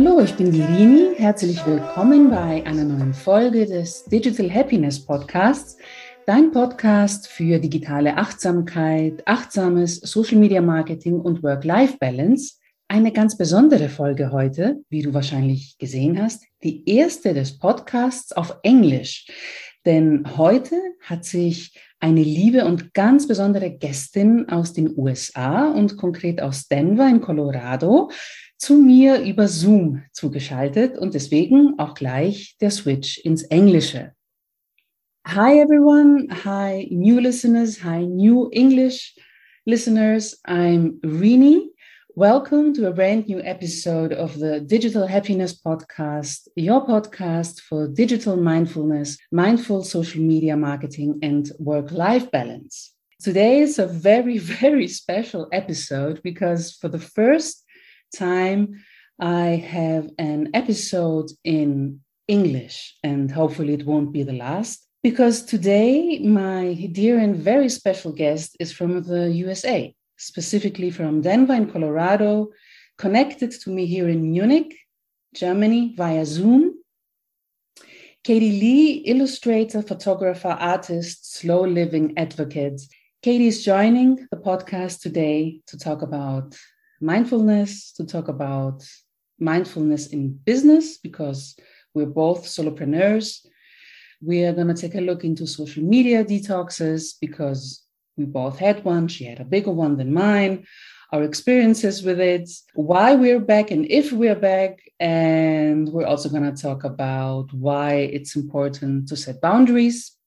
Hallo, ich bin die Rini. Herzlich willkommen bei einer neuen Folge des Digital Happiness Podcasts, dein Podcast für digitale Achtsamkeit, achtsames Social Media Marketing und Work-Life-Balance. Eine ganz besondere Folge heute, wie du wahrscheinlich gesehen hast, die erste des Podcasts auf Englisch. Denn heute hat sich eine liebe und ganz besondere Gästin aus den USA und konkret aus Denver in Colorado zu mir über Zoom zugeschaltet und deswegen auch gleich der Switch ins Englische. Hi everyone, hi new listeners, hi new English listeners. I'm Rini. Welcome to a brand new episode of the Digital Happiness Podcast, your podcast for digital mindfulness, mindful social media marketing, and work life balance. Today is a very, very special episode because for the first time, I have an episode in English, and hopefully it won't be the last. Because today, my dear and very special guest is from the USA, specifically from Denver in Colorado, connected to me here in Munich, Germany via Zoom. Katie Leigh, illustrator, photographer, artist, slow living advocate. Katie is joining the podcast today to talk about mindfulness, to talk about mindfulness in business because we're both solopreneurs. We are going to take a look into social media detoxes because we both had one. She had a bigger one than mine. Our experiences with it, why we're back, and if we're back. And we're also going to talk about why it's important to set boundaries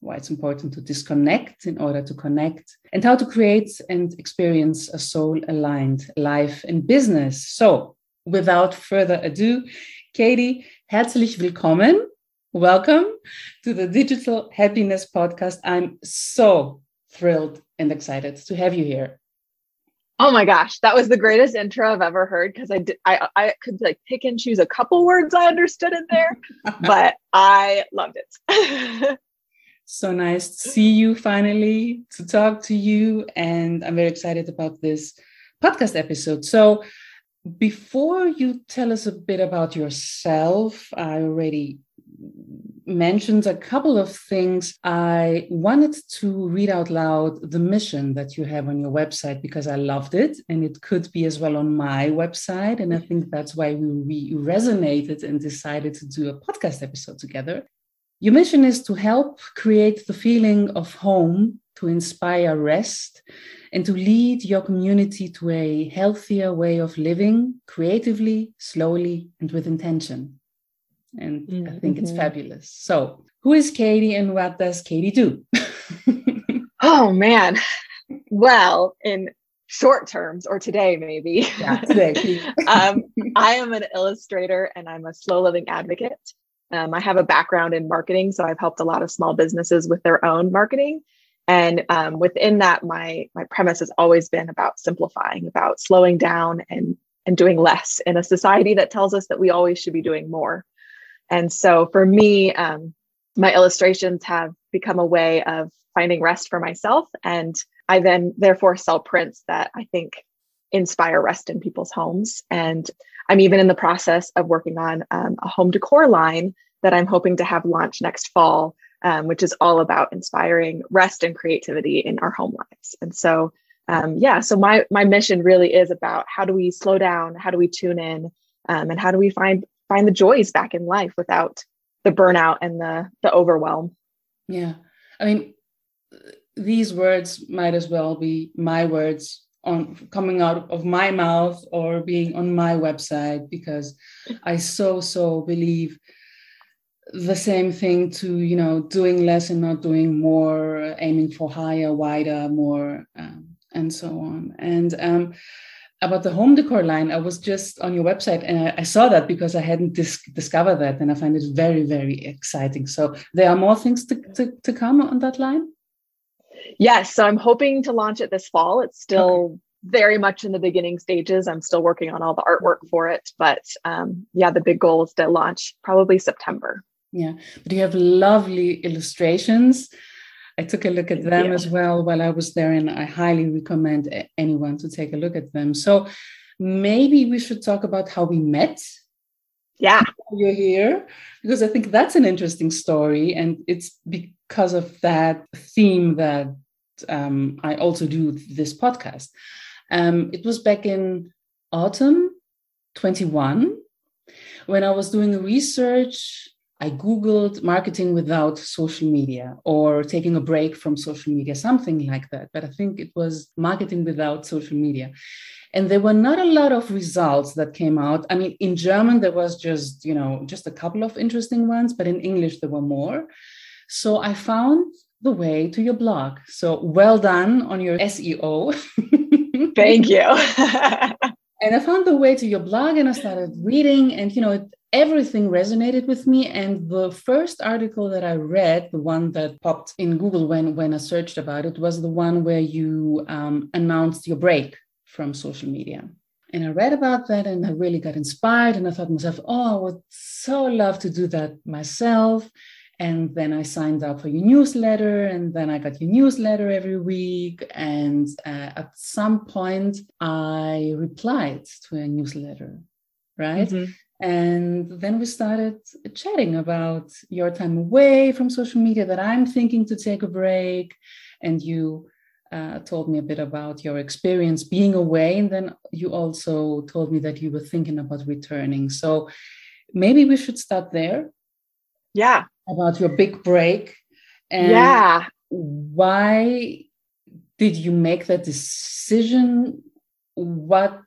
why it's important to disconnect in order to connect, and how to create and experience a soul aligned life and business. So, without further ado, Katie, herzlich willkommen. Welcome to the Digital Happiness Podcast. I'm so thrilled and excited to have you here. Oh my gosh, that was the greatest intro I've ever heard because I did I I could like pick and choose a couple words I understood in there, but I loved it. So nice to see you finally, to talk to you. And I'm very excited about this podcast episode. So, before you tell us a bit about yourself, I already mentioned a couple of things. I wanted to read out loud the mission that you have on your website because I loved it. And it could be as well on my website. And I think that's why we, we resonated and decided to do a podcast episode together. Your mission is to help create the feeling of home, to inspire rest, and to lead your community to a healthier way of living creatively, slowly, and with intention. And mm-hmm. I think it's fabulous. So, who is Katie and what does Katie do? oh, man. Well, in short terms or today maybe yeah, today um, i am an illustrator and i'm a slow living advocate um, I have a background in marketing, so I've helped a lot of small businesses with their own marketing. And um, within that, my my premise has always been about simplifying, about slowing down and and doing less in a society that tells us that we always should be doing more. And so for me, um, my illustrations have become a way of finding rest for myself, and I then therefore sell prints that I think inspire rest in people's homes. And I'm even in the process of working on um, a home decor line that I'm hoping to have launch next fall, um, which is all about inspiring rest and creativity in our home lives. And so, um, yeah, so my my mission really is about how do we slow down, how do we tune in, um, and how do we find find the joys back in life without the burnout and the the overwhelm. Yeah, I mean, these words might as well be my words on coming out of my mouth or being on my website because i so so believe the same thing to you know doing less and not doing more aiming for higher wider more um, and so on. And um, about the home decor line i was just on your website and i, saw that because i hadn't dis- discovered that and i find it very very exciting. So there are more things to, to, to come on that line Yes, so I'm hoping to launch it this fall. It's still okay. very much in the beginning stages. I'm still working on all the artwork for it, but um, yeah, the big goal is to launch probably September. Yeah, but you have lovely illustrations. I took a look at them yeah. as well while I was there, and I highly recommend anyone to take a look at them. So maybe we should talk about how we met Yeah. You're here because I think that's an interesting story. And it's because of that theme that um, I also do this podcast. Um, it was back in autumn 21 when I was doing research. I Googled marketing without social media or taking a break from social media, something like that. But I think it was marketing without social media. And there were not a lot of results that came out. I mean, in German, there was just, you know, just a couple of interesting ones, but in English, there were more. So I found the way to your blog. So well done on your SEO. Thank you. and I found the way to your blog and I started reading, and you know, everything resonated with me. And the first article that I read, the one that popped in Google when, when I searched about it, was the one where you um, announced your break from social media. And I read about that and I really got inspired. And I thought to myself, oh, I would so love to do that myself. And then I signed up for your newsletter, and then I got your newsletter every week. And uh, at some point, I replied to a newsletter, right? Mm-hmm. And then we started chatting about your time away from social media, that I'm thinking to take a break. And you uh, told me a bit about your experience being away. And then you also told me that you were thinking about returning. So maybe we should start there. Yeah about your big break. And yeah. Why did you make that decision? What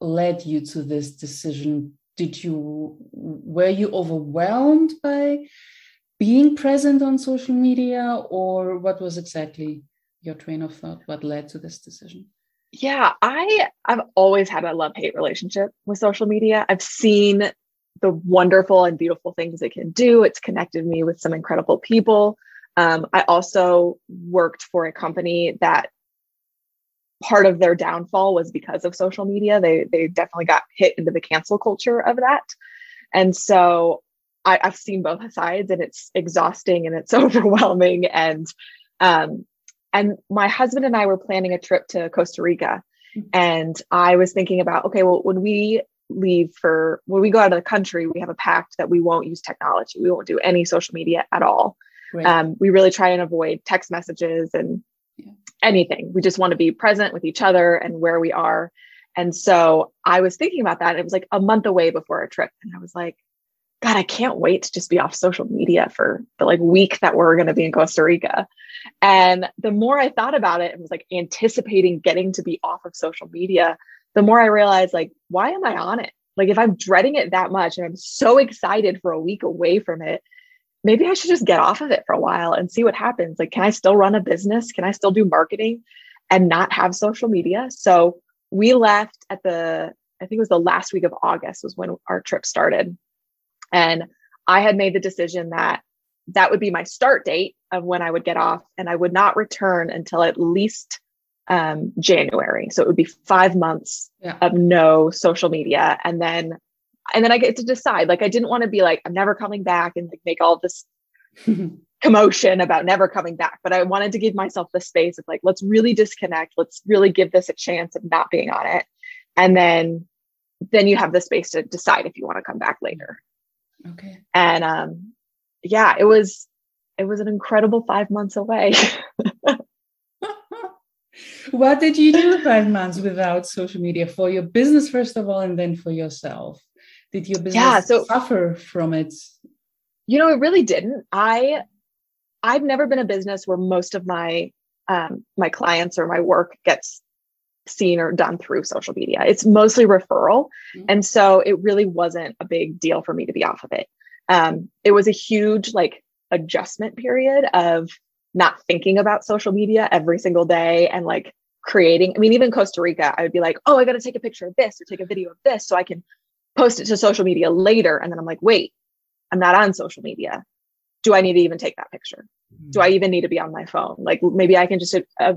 led you to this decision? Did you were you overwhelmed by being present on social media, or what was exactly your train of thought? What led to this decision? Yeah, I I've always had a love hate relationship with social media. I've seen the wonderful and beautiful things it can do. It's connected me with some incredible people. Um, I also worked for a company that part of their downfall was because of social media. They they definitely got hit into the cancel culture of that, and so I, have seen both sides, and it's exhausting and it's overwhelming. And um, and my husband and I were planning a trip to Costa Rica, mm-hmm. and I was thinking about okay, well, when we leave for when we go out of the country, we have a pact that we won't use technology. We won't do any social media at all. Right. Um, we really try and avoid text messages and yeah. anything. We just want to be present with each other and where we are. And so I was thinking about that. It was like a month away before our trip. And I was like, God, I can't wait to just be off social media for the like week that we're going to be in Costa Rica. And the more I thought about it, it was like anticipating getting to be off of social media the more I realize, like, why am I on it? Like, if I'm dreading it that much and I'm so excited for a week away from it, maybe I should just get off of it for a while and see what happens. Like, can I still run a business? Can I still do marketing and not have social media? So we left at the, I think it was the last week of August was when our trip started. And I had made the decision that that would be my start date of when I would get off and I would not return until at least um, January. So it would be five months yeah. of no social media. And then, and then I get to decide, like, I didn't want to be like, I'm never coming back and like make all this commotion about never coming back. But I wanted to give myself the space of like, let's really disconnect. Let's really give this a chance of not being on it. And then, then you have the space to decide if you want to come back later. Okay. And, um, yeah, it was, it was an incredible five months away. what did you do five months without social media for your business first of all and then for yourself? Did your business yeah, so, suffer from it? You know it really didn't. I i've never been a business where most of my um, my clients or my work gets seen or done through social media. It's mostly referral. Mm-hmm. and so it really wasn't a big deal for me to be off of it. Um, it was a huge like adjustment period of not thinking about social media every single day and like creating. I mean, even Costa Rica, I would be like, oh, I got to take a picture of this or take a video of this so I can post it to social media later. And then I'm like, wait, I'm not on social media. Do I need to even take that picture? Do I even need to be on my phone? Like maybe I can just uh,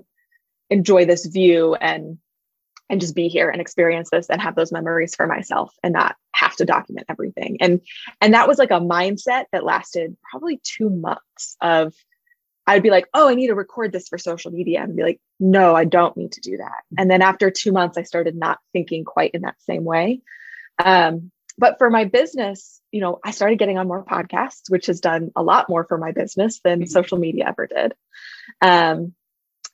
enjoy this view and and just be here and experience this and have those memories for myself and not have to document everything. And and that was like a mindset that lasted probably 2 months of I'd be like, oh, I need to record this for social media. And be like, no, I don't need to do that. And then after two months, I started not thinking quite in that same way. Um, but for my business, you know, I started getting on more podcasts, which has done a lot more for my business than mm-hmm. social media ever did. Um,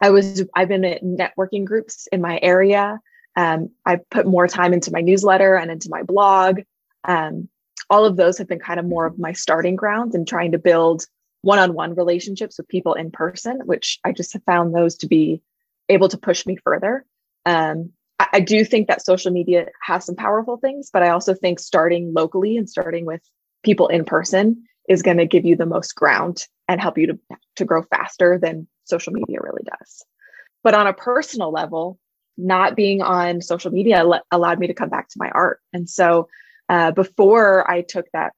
I was I've been in networking groups in my area. Um, I put more time into my newsletter and into my blog. Um, all of those have been kind of more of my starting grounds and trying to build one-on-one relationships with people in person, which I just have found those to be able to push me further. Um, I, I do think that social media has some powerful things, but I also think starting locally and starting with people in person is going to give you the most ground and help you to, to grow faster than social media really does. But on a personal level, not being on social media allowed me to come back to my art. And so uh, before I took that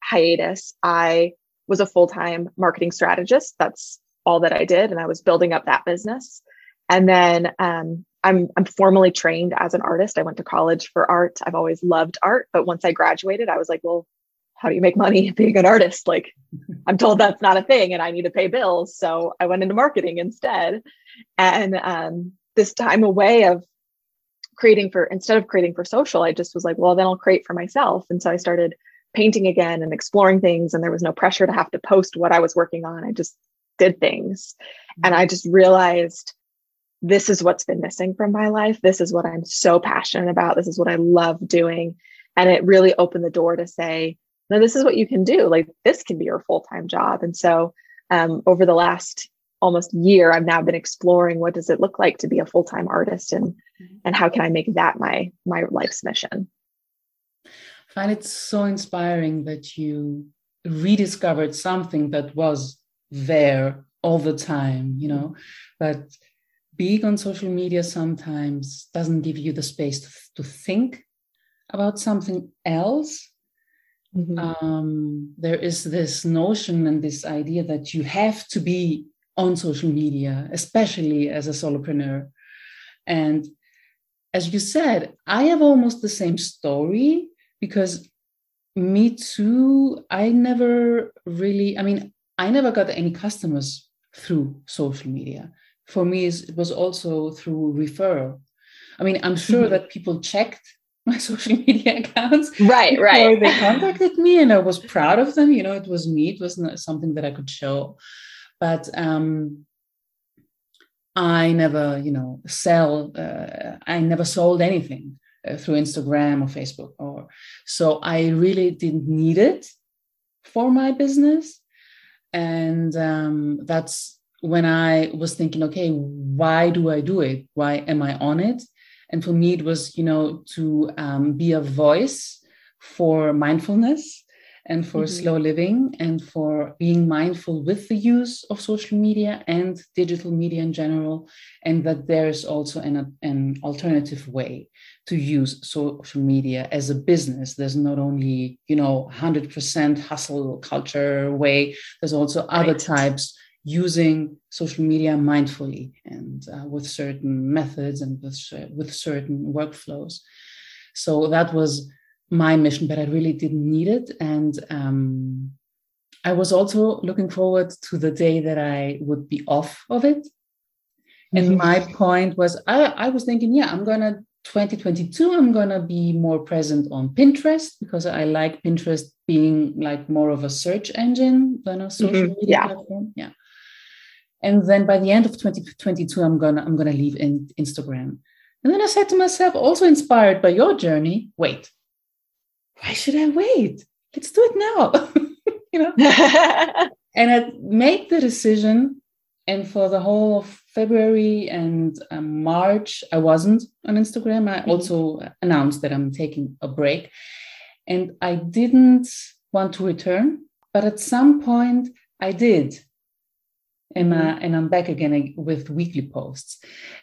hiatus, I was a full time marketing strategist. That's all that I did. And I was building up that business. And then um, I'm, I'm formally trained as an artist. I went to college for art. I've always loved art. But once I graduated, I was like, well, how do you make money being an artist? Like, I'm told that's not a thing and I need to pay bills. So I went into marketing instead. And um, this time away of creating for, instead of creating for social, I just was like, well, then I'll create for myself. And so I started painting again and exploring things. And there was no pressure to have to post what I was working on. I just did things. And mm-hmm. I just realized this is what's been missing from my life. This is what I'm so passionate about. This is what I love doing. And it really opened the door to say, no, this is what you can do. Like this can be your full time job. And so um, over the last almost year, I've now been exploring what does it look like to be a full time artist, and mm-hmm. and how can I make that my my life's mission. I find it so inspiring that you rediscovered something that was there all the time, you know, but being on social media sometimes doesn't give you the space to, to think about something else Mm-hmm. Um, there is this notion and this idea that you have to be on social media, especially as a solopreneur. And as you said, I have almost the same story because me too, I never really, I mean, I never got any customers through social media. For me, it was also through referral. I mean, I'm sure mm-hmm. that people checked my social media accounts. Right, right. they contacted me and I was proud of them. You know, it was me, it wasn't something that I could show. But um, I never, you know, sell, uh, I never sold anything uh, through Instagram or Facebook. Or so I really didn't need it for my business. And um, that's when I was thinking, okay, why do I do it? Why am I on it? And for me, it was, you know, to um, be a voice for mindfulness and for mm-hmm. slow living and for being mindful with the use of social media and digital media in general and that there's also an, an alternative way to use social media as a business there's not only you know 100% hustle culture way there's also other right. types using social media mindfully and uh, with certain methods and with, with certain workflows. So that was my mission, but I really didn't need it. And um, I was also looking forward to the day that I would be off of it. Mm-hmm. And my point was, I, I was thinking, yeah, I'm going to 2022 i'm going to be more present on pinterest because i like pinterest being like more of a search engine than a social mm-hmm. media yeah. platform yeah and then by the end of 2022 i'm gonna i'm gonna leave in instagram and then i said to myself also inspired by your journey wait why should i wait let's do it now. You know? And i made the decision and for the whole of february and um, march i wasn't on instagram. I mm-hmm. also announced that i'm taking a break. And i didn't want to return but at some point i did and, uh, and I'm back again with weekly posts.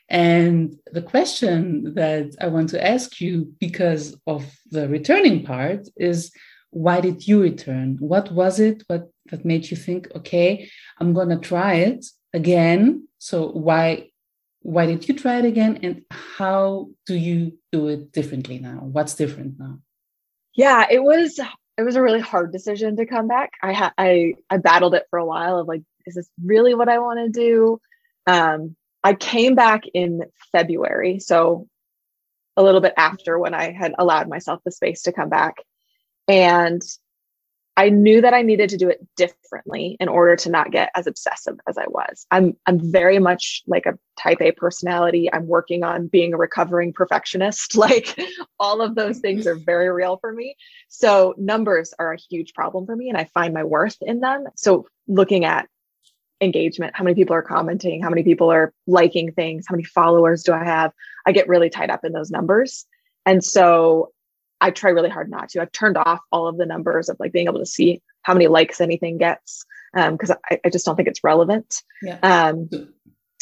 And the question that I want to ask you, because of the returning part, is why did you return? What was it what, that made you think, okay, I'm going to try it again? So why why did you try it again and how do you do it differently now what's different now yeah it was it was a really hard decision to come back i had i i battled it for a while of like is this really what I want to do? Um, I came back in February, so a little bit after when I had allowed myself the space to come back. And I knew that I needed to do it differently in order to not get as obsessive as I was. I'm I'm very much like a type A personality. I'm working on being a recovering perfectionist. Like all of those things are very real for me. So numbers are a huge problem for me and I find my worth in them. So looking at engagement, how many people are commenting, how many people are liking things, how many followers do I have? I get really tied up in those numbers. And so I try really hard not to. I've turned off all of the numbers of like being able to see how many likes anything gets because um, I, I, just don't think it's relevant. Yeah. Um,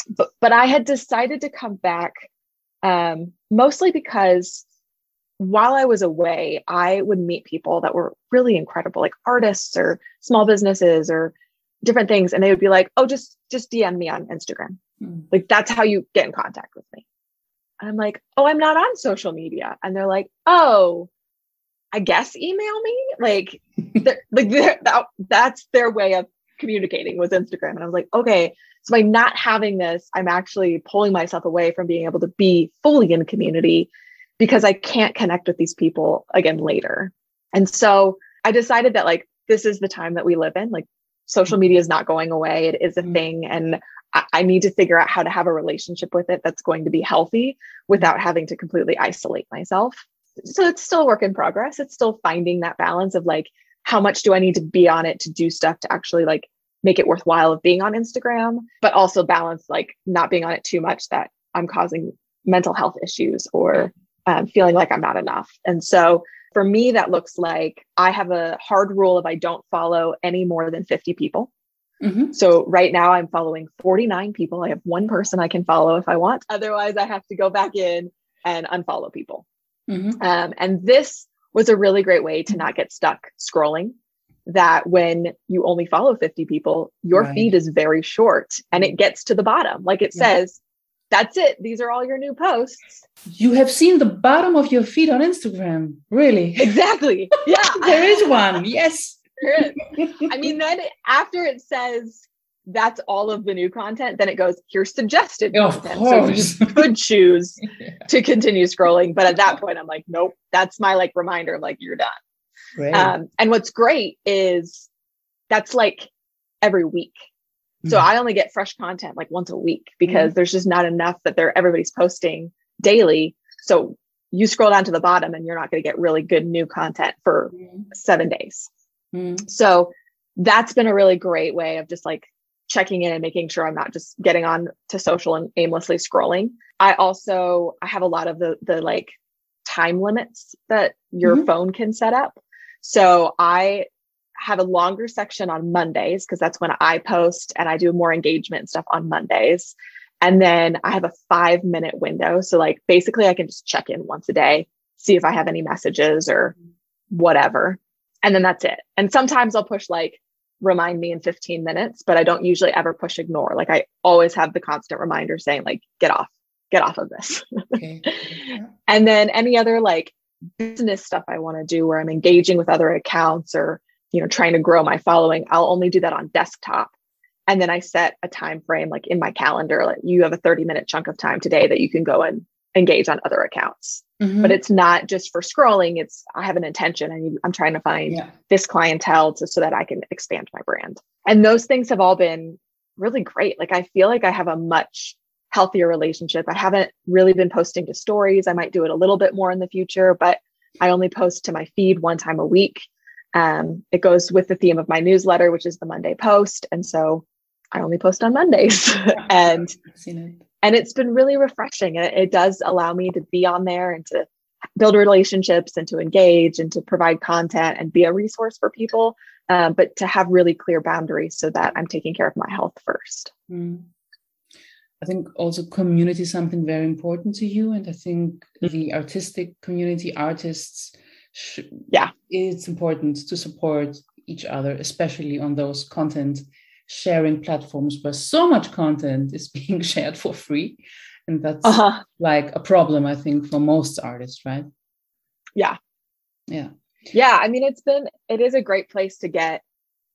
but but I had decided to come back um, mostly because while I was away, I would meet people that were really incredible, like artists or small businesses or different things, and they would be like, "Oh, just just DM me on Instagram." Mm. Like that's how you get in contact with me. I'm like, oh, I'm not on social media. And they're like, oh, I guess email me. Like, like that, that's their way of communicating with Instagram. And I was like, okay, so by not having this, I'm actually pulling myself away from being able to be fully in community because I can't connect with these people again later. And so I decided that like this is the time that we live in. Like social media is not going away. It is a mm-hmm. thing. And I need to figure out how to have a relationship with it that's going to be healthy without having to completely isolate myself. So it's still a work in progress. It's still finding that balance of like, how much do I need to be on it to do stuff to actually like make it worthwhile of being on Instagram, but also balance like not being on it too much that I'm causing mental health issues or um, feeling like I'm not enough. And so for me, that looks like I have a hard rule of I don't follow any more than 50 people. Mm-hmm. So right now I'm following 49 people. I have one person I can follow if I want. Otherwise, I have to go back in and unfollow people. Mm-hmm. Um, and this was a really great way to not get stuck scrolling. That when you only follow 50 people, your right. feed is very short and it gets to the bottom. Like it yeah. says, that's it. These are all your new posts. You have seen the bottom of your feed on Instagram. Really? Exactly. Yeah. there is one. Yes. I mean, then after it says that's all of the new content, then it goes, here's suggested oh, content. So you could choose yeah. to continue scrolling. But at that point, I'm like, nope, that's my like reminder, like you're done. Right. Um, and what's great is that's like every week. So mm-hmm. I only get fresh content like once a week because mm-hmm. there's just not enough that they're everybody's posting daily. So you scroll down to the bottom and you're not going to get really good new content for mm-hmm. seven days. Mm. So that's been a really great way of just like checking in and making sure I'm not just getting on to social and aimlessly scrolling. I also I have a lot of the the like time limits that your mm-hmm. phone can set up. So I have a longer section on Mondays because that's when I post and I do more engagement stuff on Mondays. And then I have a 5 minute window. So like basically I can just check in once a day, see if I have any messages or whatever and then that's it. And sometimes I'll push like remind me in 15 minutes, but I don't usually ever push ignore. Like I always have the constant reminder saying like get off, get off of this. Okay. and then any other like business stuff I want to do where I'm engaging with other accounts or you know trying to grow my following, I'll only do that on desktop. And then I set a time frame like in my calendar like you have a 30 minute chunk of time today that you can go and engage on other accounts. Mm-hmm. But it's not just for scrolling. It's I have an intention and I'm trying to find yeah. this clientele to, so that I can expand my brand. And those things have all been really great. Like I feel like I have a much healthier relationship. I haven't really been posting to stories. I might do it a little bit more in the future, but I only post to my feed one time a week. Um, it goes with the theme of my newsletter, which is the Monday post. And so I only post on Mondays. and and it's been really refreshing. It, it does allow me to be on there and to build relationships and to engage and to provide content and be a resource for people, uh, but to have really clear boundaries so that I'm taking care of my health first. Mm. I think also community is something very important to you, and I think mm-hmm. the artistic community, artists, yeah, it's important to support each other, especially on those content sharing platforms where so much content is being shared for free. And that's uh-huh. like a problem i think for most artists right? Yeah. Yeah. Yeah i mean it's been it is a great place to get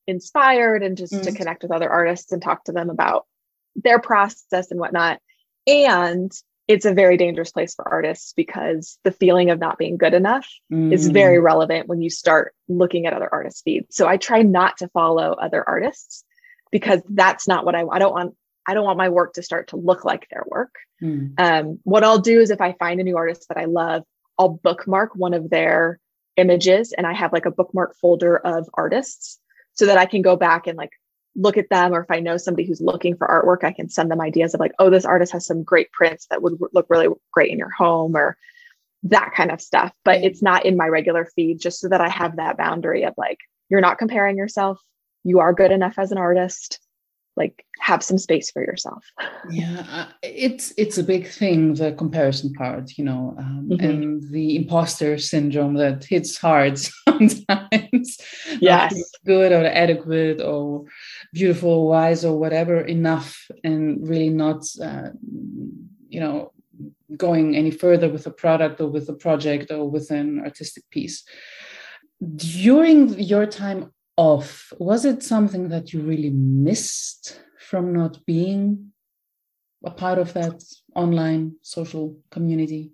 inspired and just mm to connect with other artists and talk to them about their process and whatnot. And it's a very dangerous place for artists because the feeling of not being good enough mm. is very relevant when you start looking at other artists' feeds. So I try not to follow other artists because that's not what I, I don't want. I don't want my work to start to look like their work. Mm. Um, what I'll do is if I find a new artist that I love, I'll bookmark one of their images and I have like a bookmark folder of artists so that I can go back and like look at them or if i know somebody who's looking for artwork i can send them ideas of like oh this artist has some great prints that would look really great in your home or that kind of stuff. But it's not in my regular feed just so that i have that boundary of like you're not comparing yourself. You are good enough as an artist like have some space for yourself. Yeah uh, it's it's a big thing the comparison part you know um, mm-hmm. and the imposter syndrome that hits hard sometimes. Yes. good or adequate or beautiful wise or whatever enough and really not uh, you know going any further with a product or with a project or with an artistic piece. During your time off, was it something that you really missed from not being a part of that online social community?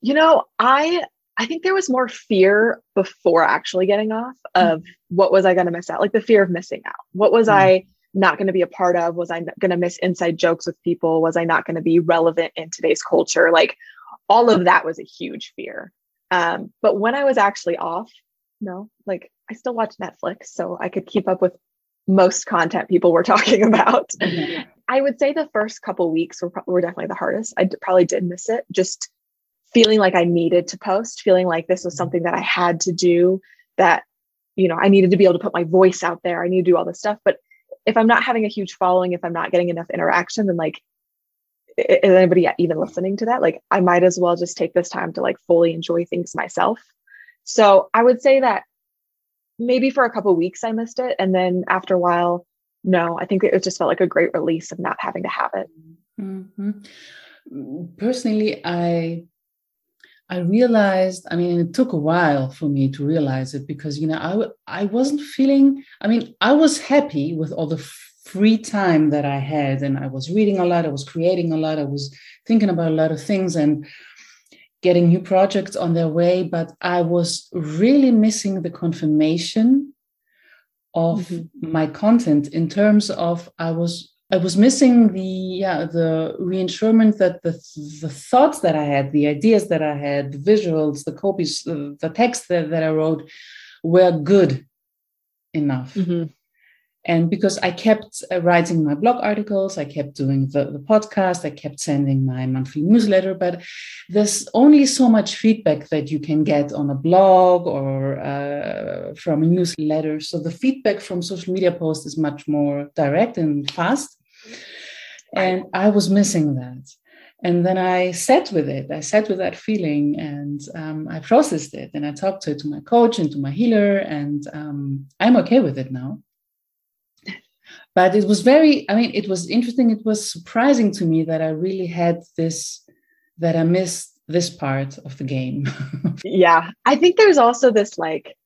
You know, I I think there was more fear before actually getting off hmm. of mm-hmm. what was I going to miss out? Like the fear of missing out. What was mm-hmm. I not going to be a part of? Was I going to miss inside jokes with people? Was I not going to be relevant in today's culture? Like all of that was a huge fear. Um, but when I was actually off, no, like I still watch Netflix, so I could keep up with most content people were talking about. Mm-hmm. I would say the first couple weeks were, were definitely the hardest. I d- probably did miss it, just feeling like I needed to post, feeling like this was mm-hmm. something that I had to do, that, you know, I needed to be able to put my voice out there. I need to do all this stuff. But if I'm not having a huge following, if I'm not getting enough interaction, then like, is anybody even listening to that? Like, I might as well just take this time to like fully enjoy things myself. So I would say that maybe for a couple weeks I missed it. And then after a while, no, I think it just felt like a great release of not having to have it. Mm-hmm. Personally, I I realized, I mean, it took a while for me to realize it because, you know, I, I wasn't feeling, I mean, I was happy with all the free time that I had. And I was reading a lot, I was creating a lot, I was thinking about a lot of things. And getting new projects on their way, but I was really missing the confirmation of mm-hmm. my content in terms of I was I was missing the yeah the reinsurement that the the thoughts that I had, the ideas that I had, the visuals, the copies, the, the text that, that I wrote were good enough. Mm-hmm and because i kept uh, writing my blog articles i kept doing the, the podcast i kept sending my monthly newsletter but there's only so much feedback that you can get on a blog or uh, from a newsletter. So the feedback from social media posts is much more direct and fast. And i was missing that. And then i sat with it. I sat with that feeling and um, i processed it. And i talked to to my coach and to my healer and um, i'm okay with it now but it was very i mean it was interesting. It was surprising to me that i really had this that i missed this part of the game. Yeah. I think there's also this like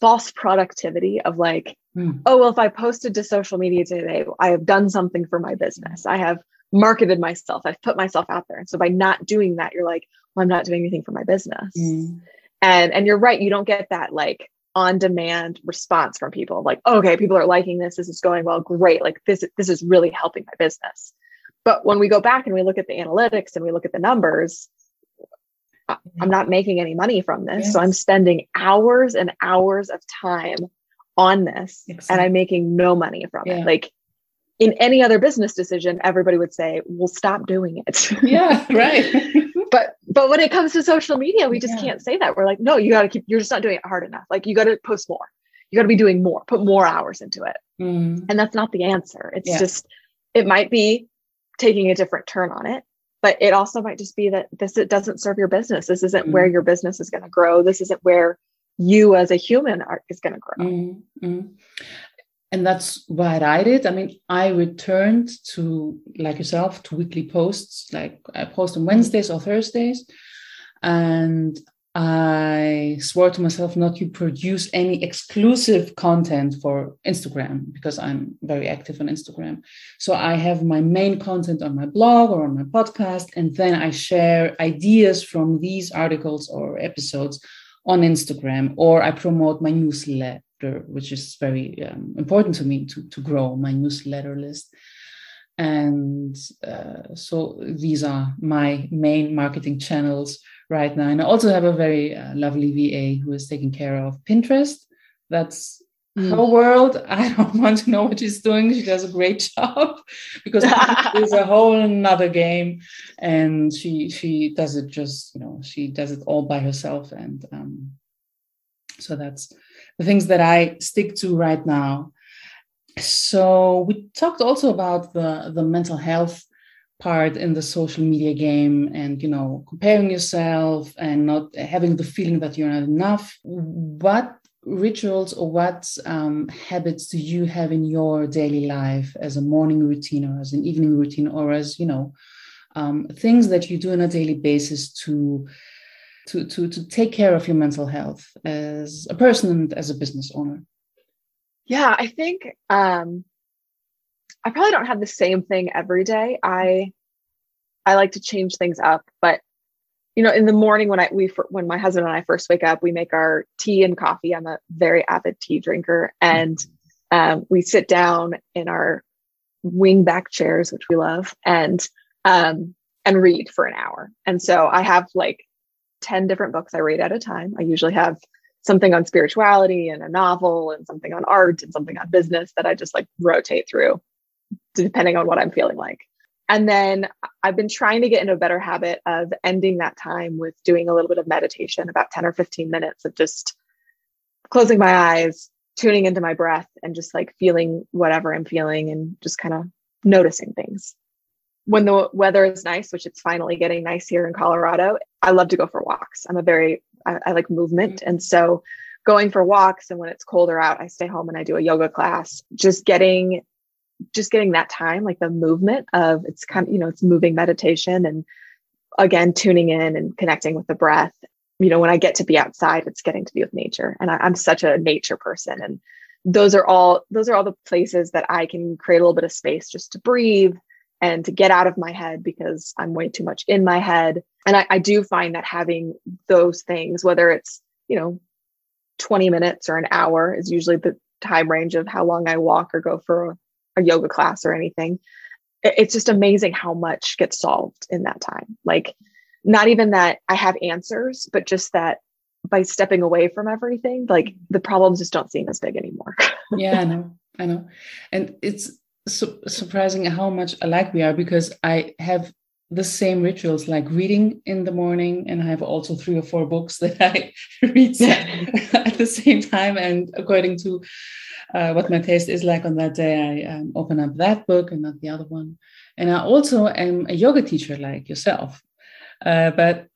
false productivity of like mm. oh well if i posted to social media today i have done something for my business. I have marketed myself. I've put myself out there. And so by not doing that you're like well i'm not doing anything for my business. Mm. and and you're right. You don't get that like on demand response from people. Like okay people are liking this this is going well great like this this is really helping my business. But when we go back and we look at the analytics and we look at the numbers i'm not making any money from this. Yes. so i'm spending hours and hours of time on this exactly. and i'm making no money from yeah. it like in any other business decision everybody would say well stop doing it. Yeah right but but when it comes to social media we just yeah. can't say that we're like no you got to keep you're just not doing it hard enough like you got to post more you got to be doing more put more hours into it mm. and that's not the answer it's yeah. just it might be taking a different turn on it but it also might just be that this it doesn't serve your business this isn't mm. where your business is going to grow this isn't where you as a human are, is going to grow mm. And that's what I did. I mean, I returned to, like yourself, to weekly posts. Like I post on Wednesdays or Thursdays. And I swore to myself not to produce any exclusive content for Instagram because I'm very active on Instagram. So I have my main content on my blog or on my podcast, and then I share ideas from these articles or episodes on Instagram, or I promote my newsletter, which is very um, important to me to, to grow my newsletter list. And uh, so these are my main marketing channels right now. And I also have a very uh, lovely VA who is taking care of Pinterest. That's mm. her world. I don't want to know what she's doing. She does a great job because it's a whole another game. And she she does it just, you know, she does it all by herself. And um, so that's the things that I stick to right now. So we talked also about the, the mental health part in the social media game and you know comparing yourself and not having the feeling that you're not enough what rituals or what um, habits do you have in your daily life as a morning routine or as an evening routine or as you know um, things that you do on a daily basis to to to to take care of your mental health as a person and as a business owner yeah i think um I probably don't have the same thing every day. I I like to change things up, but you know, in the morning when I we when my husband and I first wake up, we make our tea and coffee. I'm a very avid tea drinker, and um, we sit down in our wing back chairs, which we love, and um, and read for an hour. And so I have like ten different books I read at a time. I usually have something on spirituality and a novel and something on art and something on business that I just like rotate through depending on what I'm feeling like. And then I've been trying to get into a better habit of ending that time with doing a little bit of meditation, about 10 or 15 minutes of just closing my eyes, tuning into my breath, and just like feeling whatever I'm feeling and just kind of noticing things. When the weather is nice, which it's finally getting nice here in Colorado, I love to go for walks. I'm a very, I, I like movement. Mm-hmm. And so going for walks and when it's colder out, I stay home and I do a yoga class, just getting just getting that time, like the movement of it's kind of, you know, it's moving meditation and again, tuning in and connecting with the breath. You know, when I get to be outside, it's getting to be with nature. And I, I'm such a nature person. And those are all, those are all the places that I can create a little bit of space just to breathe and to get out of my head because I'm way too much in my head. And I, I do find that having those things, whether it's, you know, 20 minutes or an hour is usually the time range of how long I walk or go for a yoga class or anything. It's just amazing how much gets solved in that time. Like not even that i have answers but just that by stepping away from everything like the problems just don't seem as big anymore. Yeah i know. I know. And it's su- surprising how much alike we are because i have the same rituals like reading in the morning and i have also three or four books that i read at the same time and according to uh, what my taste is like on that day, I um, open up that book and not the other one. And I also am a yoga teacher like yourself. Uh, but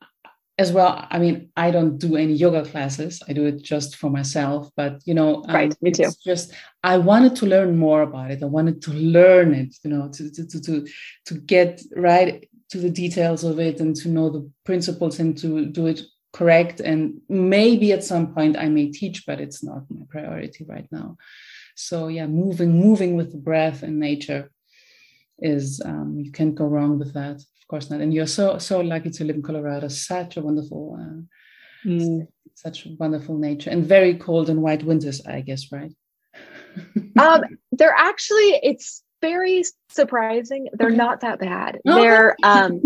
as well, I mean, I don't do any yoga classes. I do it just for myself. But you know, um, right, me too. Just I wanted to learn more about it. I wanted to learn it. You know, to to to to, get right to the details of it and to know the principles and to do it correct and maybe at some point i may teach but it's not my priority right now so yeah moving moving with the breath and nature is um, you can't go wrong with that course not and you're so so lucky to live in colorado such a wonderful uh, mm. such wonderful nature and very cold and white winters i guess right um they're actually it's very surprising they're not that bad oh, they're um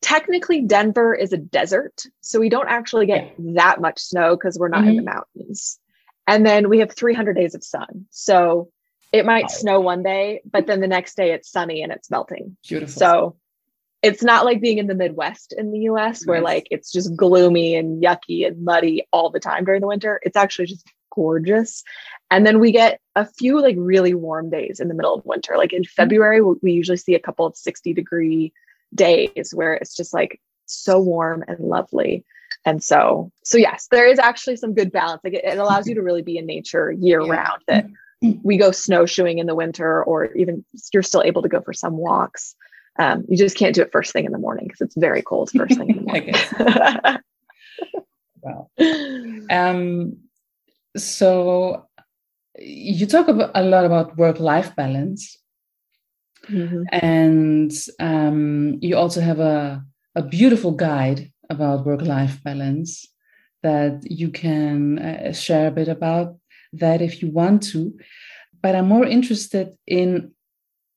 technically Denver is a desert, so we don't actually get that much snow because we're not mm-hmm. in the mm-hmm. mountains. And then we have 300 days of sun. So it might snow one day, but then the next day it's sunny and it's melting. Beautiful. So it's not like being in the Midwest in the US where like it's just gloomy and yucky and muddy all the time during the winter. It's actually just gorgeous. And then we get a few like really warm days in the middle of winter. Like in mm-hmm. February, we usually see a couple of 60 degree days where it's just like so warm and lovely. And so, so yes, there is actually some good balance. Like it, it allows you to really be in nature year yeah. round. That we go snowshoeing in the winter, or even you're still able to go for some walks. Um, you just can't do it first thing in the morning because it's very cold first thing in the morning. Wow. Um, so you talk about, a lot about work-life balance, mm-hmm. and um, you also have a a beautiful guide about work-life balance that you can uh, share a bit about that if you want to. But I'm more interested in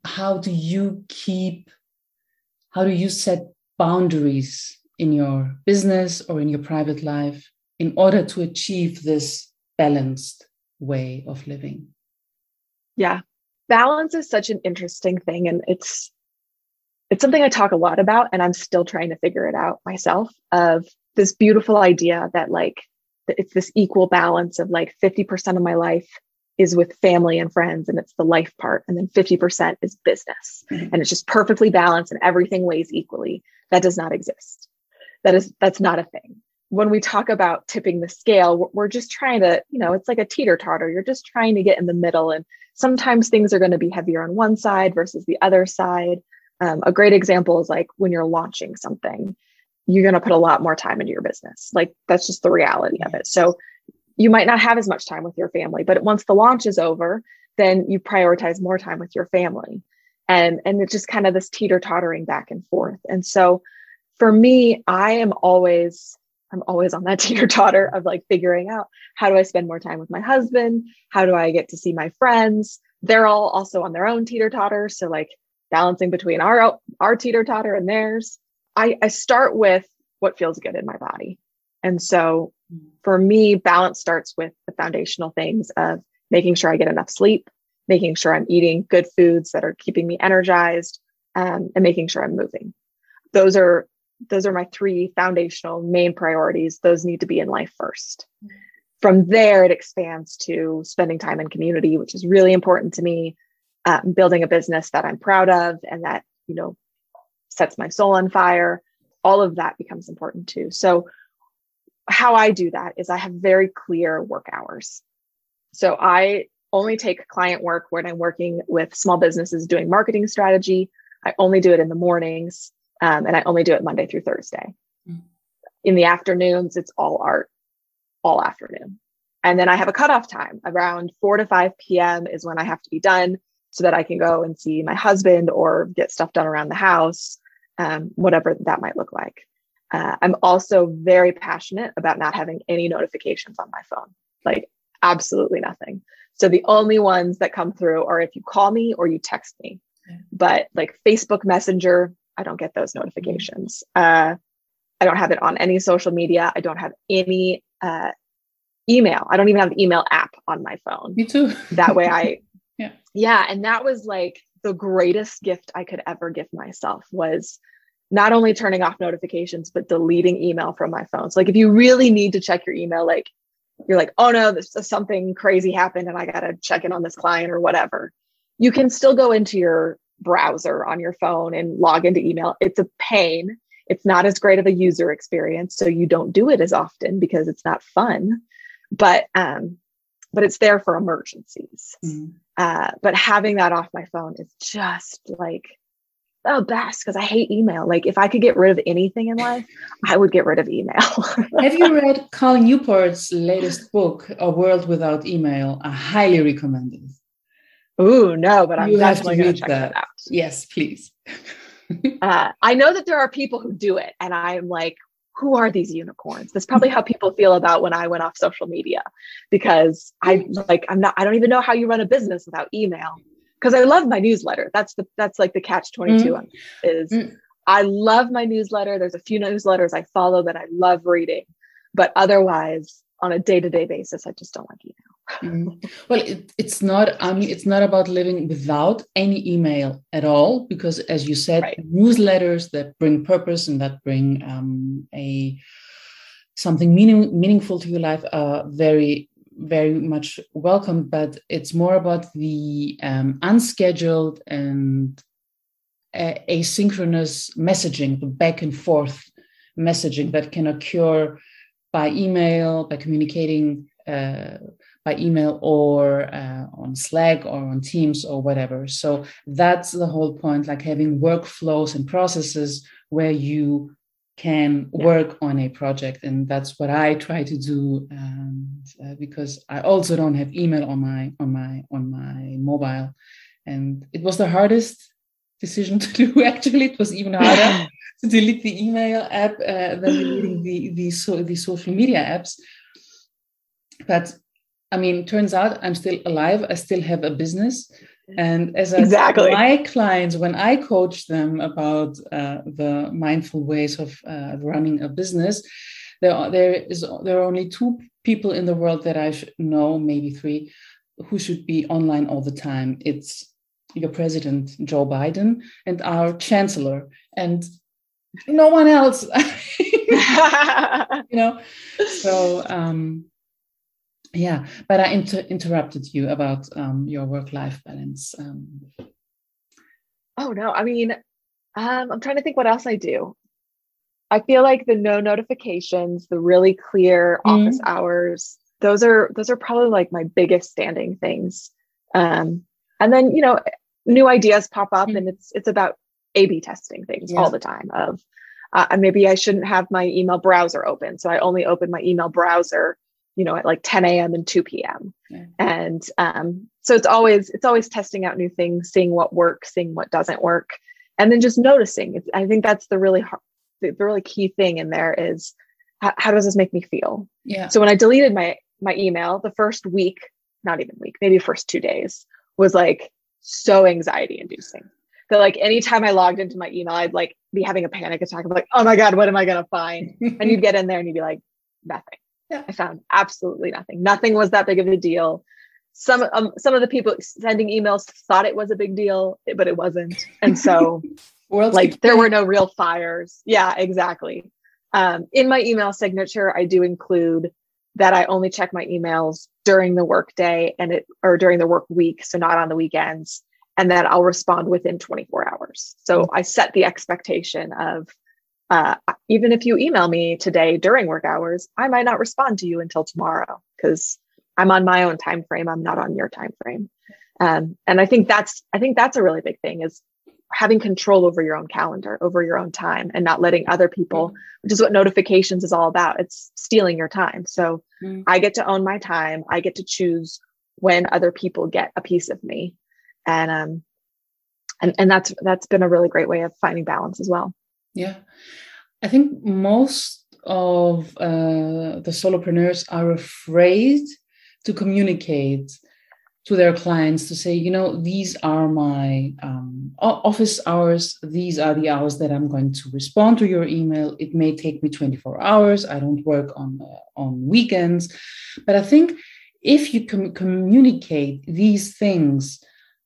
how do you keep, how do you set boundaries in your business or in your private life in order to achieve this balanced way of living? Yeah, balance is such an interesting thing and it's it's something I talk a lot about and I'm still trying to figure it out myself of this beautiful idea that like it's this equal balance of like 50% of my life is with family and friends and it's the life part and then 50% is business mm-hmm. and it's just perfectly balanced and everything weighs equally that does not exist that is that's not a thing when we talk about tipping the scale we're just trying to you know it's like a teeter totter you're just trying to get in the middle and sometimes things are going to be heavier on one side versus the other side um, a great example is like when you're launching something you're going to put a lot more time into your business. Like that's just the reality of it. So you might not have as much time with your family, but once the launch is over, then you prioritize more time with your family. And and it's just kind of this teeter-tottering back and forth. And so for me, I am always I'm always on that teeter-totter of like figuring out how do I spend more time with my husband? How do I get to see my friends? They're all also on their own teeter-totter. So like balancing between our our teeter-totter and theirs I, I start with what feels good in my body. And so for me, balance starts with the foundational things of making sure I get enough sleep, making sure I'm eating good foods that are keeping me energized, um, and making sure I'm moving. Those are those are my three foundational main priorities. Those need to be in life first. From there, it expands to spending time in community, which is really important to me. Uh, building a business that I'm proud of and that you know sets my soul on fire. All of that becomes important too. So, how I do that is I have very clear work hours. So, I only take client work when I'm working with small businesses doing marketing strategy. I only do it in the mornings um, and I only do it Monday through Thursday. Mm-hmm. In the afternoons, it's all art, all afternoon. And then I have a cutoff time around 4 to 5 p.m. is when I have to be done so that I can go and see my husband or get stuff done around the house um, whatever that might look like. Uh, I'm also very passionate about not having any notifications on my phone, like absolutely nothing. So the only ones that come through are if you call me or you text me. But like Facebook Messenger, I don't get those notifications. Uh, I don't have it on any social media. I don't have any uh, email. I don't even have the email app on my phone. Me too. that way I, yeah. Yeah. And that was like the greatest gift I could ever give myself was not only turning off notifications, but deleting email from my phone. So, like, if you really need to check your email, like, you're like, oh no, this something crazy happened and I got to check in on this client or whatever. You can still go into your browser on your phone and log into email. It's a pain. It's not as great of a user experience. So you don't do it as often because it's not fun. But um, but it's there for emergencies. Mm. Uh, but having that off my phone is just like the best because I hate email. Like if I could get rid of anything in life, I would get rid of email. Have you read Cal Newport's latest book, A World Without Email? I highly recommend it. Ooh, no, but I'm you definitely going to check that. out. Yes, please. uh, I know that there are people who do it, and I'm like, who are these unicorns? That's probably how people feel about when I went off social media because I like I'm not I don't even know how you run a business without email because I love my newsletter. That's the that's like the catch 22 mm. is mm. I love my newsletter. There's a few newsletters I follow that I love reading, but otherwise on a day-to-day basis, I just don't like email mm. Well, it, it's not. I mean, it's not about living without any email at all, because as you said, right. newsletters that bring purpose and that bring um, a something meaning, meaningful to your life are very very much welcome but it's more about the um, unscheduled and uh, asynchronous messaging the back and forth messaging that can occur by email by communicating uh, by email or uh, on Slack or on Teams or whatever. So that's the whole point, like having workflows and processes where you can work on a project and that's what i try to do and, uh, because i also don't have email on my on my on my mobile and it was the hardest decision to do actually. It was even harder to delete the email app uh, than deleting the the, so, the social media apps. But i mean turns out i'm still alive. I still have a business and as I exactly. my clients, when I coach them about uh, the mindful ways of uh, running a business, there are, there is there are only two people in the world that I should know, maybe three, who should be online all the time. It's your president Joe Biden and our chancellor, and no one else. you know, so um, yeah but i inter- interrupted you about um, your work life balance um, oh no i mean um, i'm trying to think what else i do i feel like the no notifications the really clear mm-hmm. office hours those are those are probably like my biggest standing things um, and then you know new ideas pop up mm-hmm. and it's it's about a b testing things all the time of uh, maybe i shouldn't have my email browser open so i only open my email browser you know at like 10 a.m and 2 p.m yeah. and um, so it's always it's always testing out new things seeing what works seeing what doesn't work and then just noticing it's, i think that's the really hard, the, the really key thing in there is how, how does this make me feel yeah so when i deleted my my email the first week not even week maybe first two days was like so anxiety inducing that like anytime I logged into my email, I'd like be having a panic attack of like, oh my God, what am I gonna find? and you'd get in there and you'd be like, nothing. Yeah. I found absolutely nothing. Nothing was that big of a deal. Some um, some of the people sending emails thought it was a big deal, but it wasn't. And so like there were no real fires. Yeah, exactly. Um, in my email signature, I do include that I only check my emails during the workday and it or during the work week, so not on the weekends, and that I'll respond within 24 hours. So mm-hmm. I set the expectation of uh, even if you email me today during work hours, I might not respond to you until tomorrow because I'm on my own time frame. I'm not on your time frame. Um, and I think that's I think that's a really big thing is having control over your own calendar, over your own time, and not letting other people, mm-hmm. which is what notifications is all about. It's stealing your time. So mm-hmm. I get to own my time. I get to choose when other people get a piece of me, and um, and and that's that's been a really great way of finding balance as well. Yeah. I think most of uh, the solopreneurs are afraid to communicate to their clients to say, you know, these are my um, office hours. These are the hours that I'm going to respond to your email. It may take me 24 hours. I don't work on uh, on weekends, but I think if you can communicate these things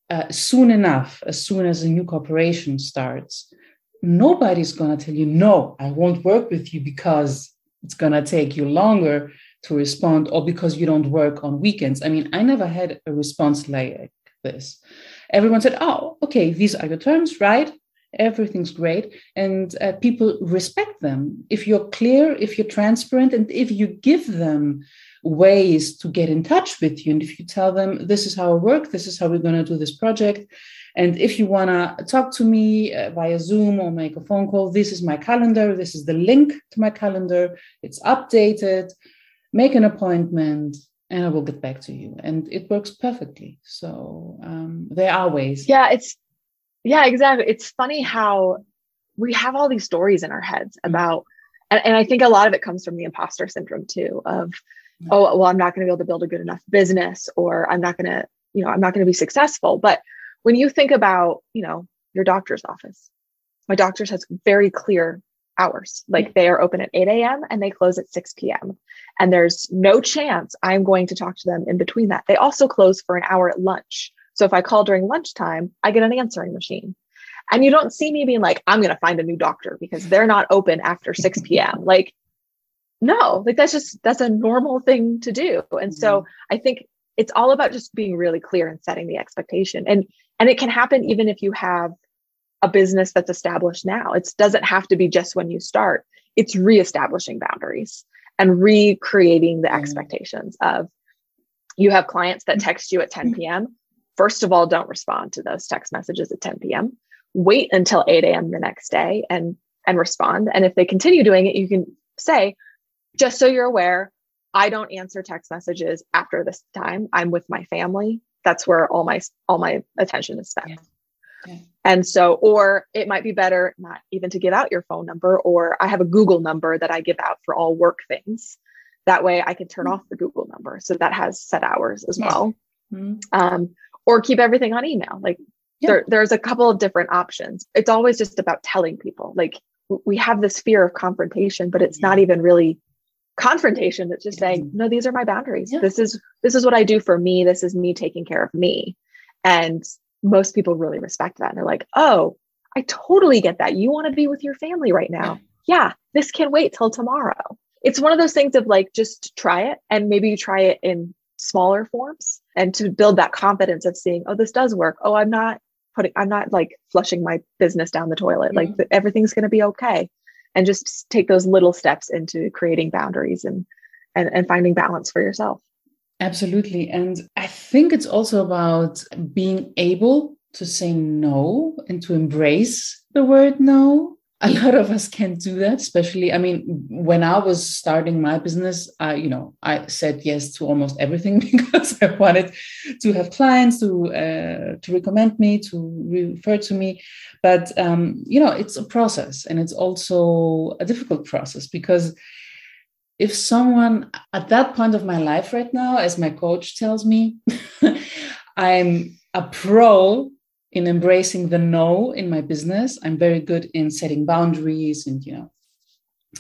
uh, soon enough, as soon as a new corporation starts, nobody's going to tell you, no, I won't work with you because it's going to take you longer to respond or because you don't work on weekends. I mean, I never had a response like this. Everyone said, oh, okay, these are your terms, right? Everything's great. And uh, people respect them. If you're clear, if you're transparent, and if you give them ways to get in touch with you, and if you tell them, this is how I work, this is how we're going to do this project, and if you want to talk to me uh, via Zoom or make a phone call, this is my calendar. This is the link to my calendar. It's updated. Make an appointment and I will get back to you. And it works perfectly. So um, there are ways. Yeah, it's, yeah, exactly. It's funny how we have all these stories in our heads mm-hmm. about, and, and I think a lot of it comes from the imposter syndrome too of, oh, well, I'm not going to be able to build a good enough business or I'm not going to, you know, I'm not going to be successful. But when you think about, you know, your doctor's office, my doctor's has very clear hours. Like they are open at 8 a.m. and they close at 6 p.m. And there's no chance I'm going to talk to them in between that. They also close for an hour at lunch. So if I call during lunchtime, I get an answering machine. And you don't see me being like, I'm going to find a new doctor because they're not open after 6 p.m. like, no, like that's just, that's a normal thing to do. And so mm-hmm. I think it's all about just being really clear and setting the expectation. And and it can happen even if you have a business that's established now. It doesn't have to be just when you start. It's reestablishing boundaries and recreating the mm. expectations of you have clients that text you at 10 p.m. First of all, don't respond to those text messages at 10 p.m. Wait until 8 a.m. the next day and and respond. And if they continue doing it, you can say, just so you're aware, I don't answer text messages after this time. I'm with my family. That's where all my all my attention is spent. Yeah. Yeah. And so, or it might be better not even to give out your phone number, or I have a Google number that I give out for all work things. That way I can turn mm-hmm. off the Google number. So that has set hours as well. Mm-hmm. Um, or keep everything on email. Like yeah. there, there's a couple of different options. It's always just about telling people, like, we have this fear of confrontation, but it's not even really confrontation. It's just saying, no, these are my boundaries. Yeah. This is this is what I do for me. This is me taking care of me. And most people really respect that. And they're like, oh, I totally get that. You want to be with your family right now. Yeah, this can wait till tomorrow. It's one of those things of like, just try it. And maybe you try it in smaller forms and to build that confidence of seeing, oh, this does work. Oh, I'm not putting, I'm not like flushing my business down the toilet. Mm-hmm. Like everything's going to be okay. And just take those little steps into creating boundaries and, and, and finding balance for yourself. Absolutely. And I think it's also about being able to say no and to embrace the word no. A lot of us can't do that, especially. I mean, when I was starting my business, I, you know, I said yes to almost everything because I wanted to have clients to uh, to recommend me, to refer to me. But um, you know, it's a process, and it's also a difficult process because if someone at that point of my life right now, as my coach tells me, I'm a pro in embracing the no in my business. I'm very good in setting boundaries and, you know,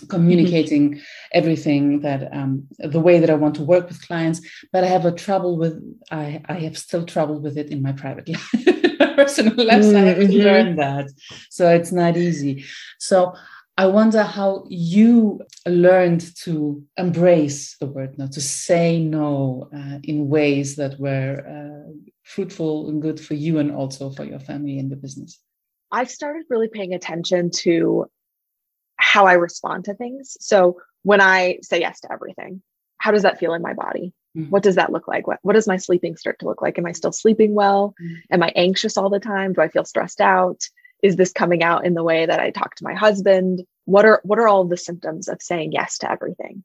communicating mm-hmm. everything that um, the way that I want to work with clients. But I have a trouble with, I, I have still trouble with it in my private life. personal life, mm-hmm. I have to mm-hmm. learn that. So it's not easy. So I wonder how you learned to embrace the word no, to say no uh, in ways that were uh, fruitful and good for you and also for your family and the business. I've started really paying attention to how I respond to things. So when I say yes to everything, how does that feel in my body? Mm-hmm. What does that look like? What, what does my sleeping start to look like? Am I still sleeping well? Mm-hmm. Am I anxious all the time? Do I feel stressed out? is this coming out in the way that I talk to my husband? What are what are all the symptoms of saying yes to everything?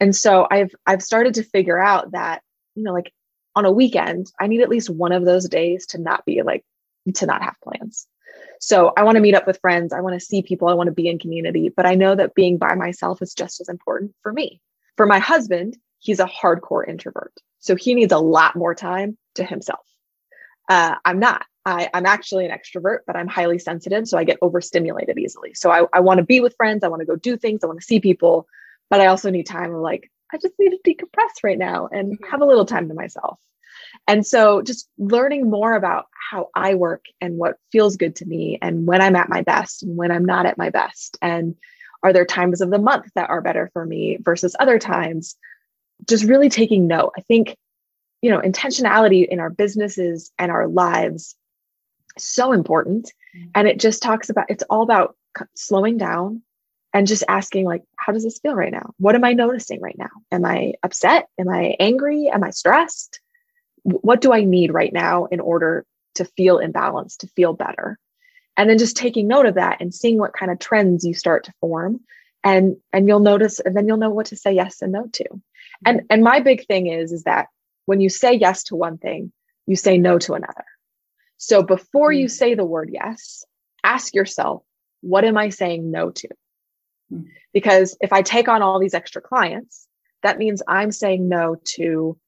And so I've I've started to figure out that, you know, like on a weekend, I need at least one of those days to not be like to not have plans. So I want to meet up with friends, I want to see people, I want to be in community, but I know that being by myself is just as important for me. For my husband, he's a hardcore introvert. So he needs a lot more time to himself. Uh, I'm not. I, am actually an extrovert, but I'm highly sensitive. So I get overstimulated easily. So I, I want to be with friends. I want to go do things. I want to see people, but I also need time of like, I just need to decompress right now and mm-hmm. have a little time to myself. And so just learning more about how I work and what feels good to me and when I'm at my best and when I'm not at my best. And are there times of the month that are better for me versus other times? Just really taking note. I think, you know, intentionality in our businesses and our lives so important. Mm-hmm. And it just talks about it's all about slowing down and just asking like how does this feel right now? What am i noticing right now? Am i upset? Am i angry? Am i stressed? What do i need right now in order to feel in balance to feel better? And then just taking note of that and seeing what kind of trends you start to form and and you'll notice and then you'll know what to say yes and no to. And and my big thing is is that when you say yes to one thing you say no to another. So before mm. you say the word yes, ask yourself, what am I saying no to? Mm. Because if I take on all these extra clients, that means I'm saying no to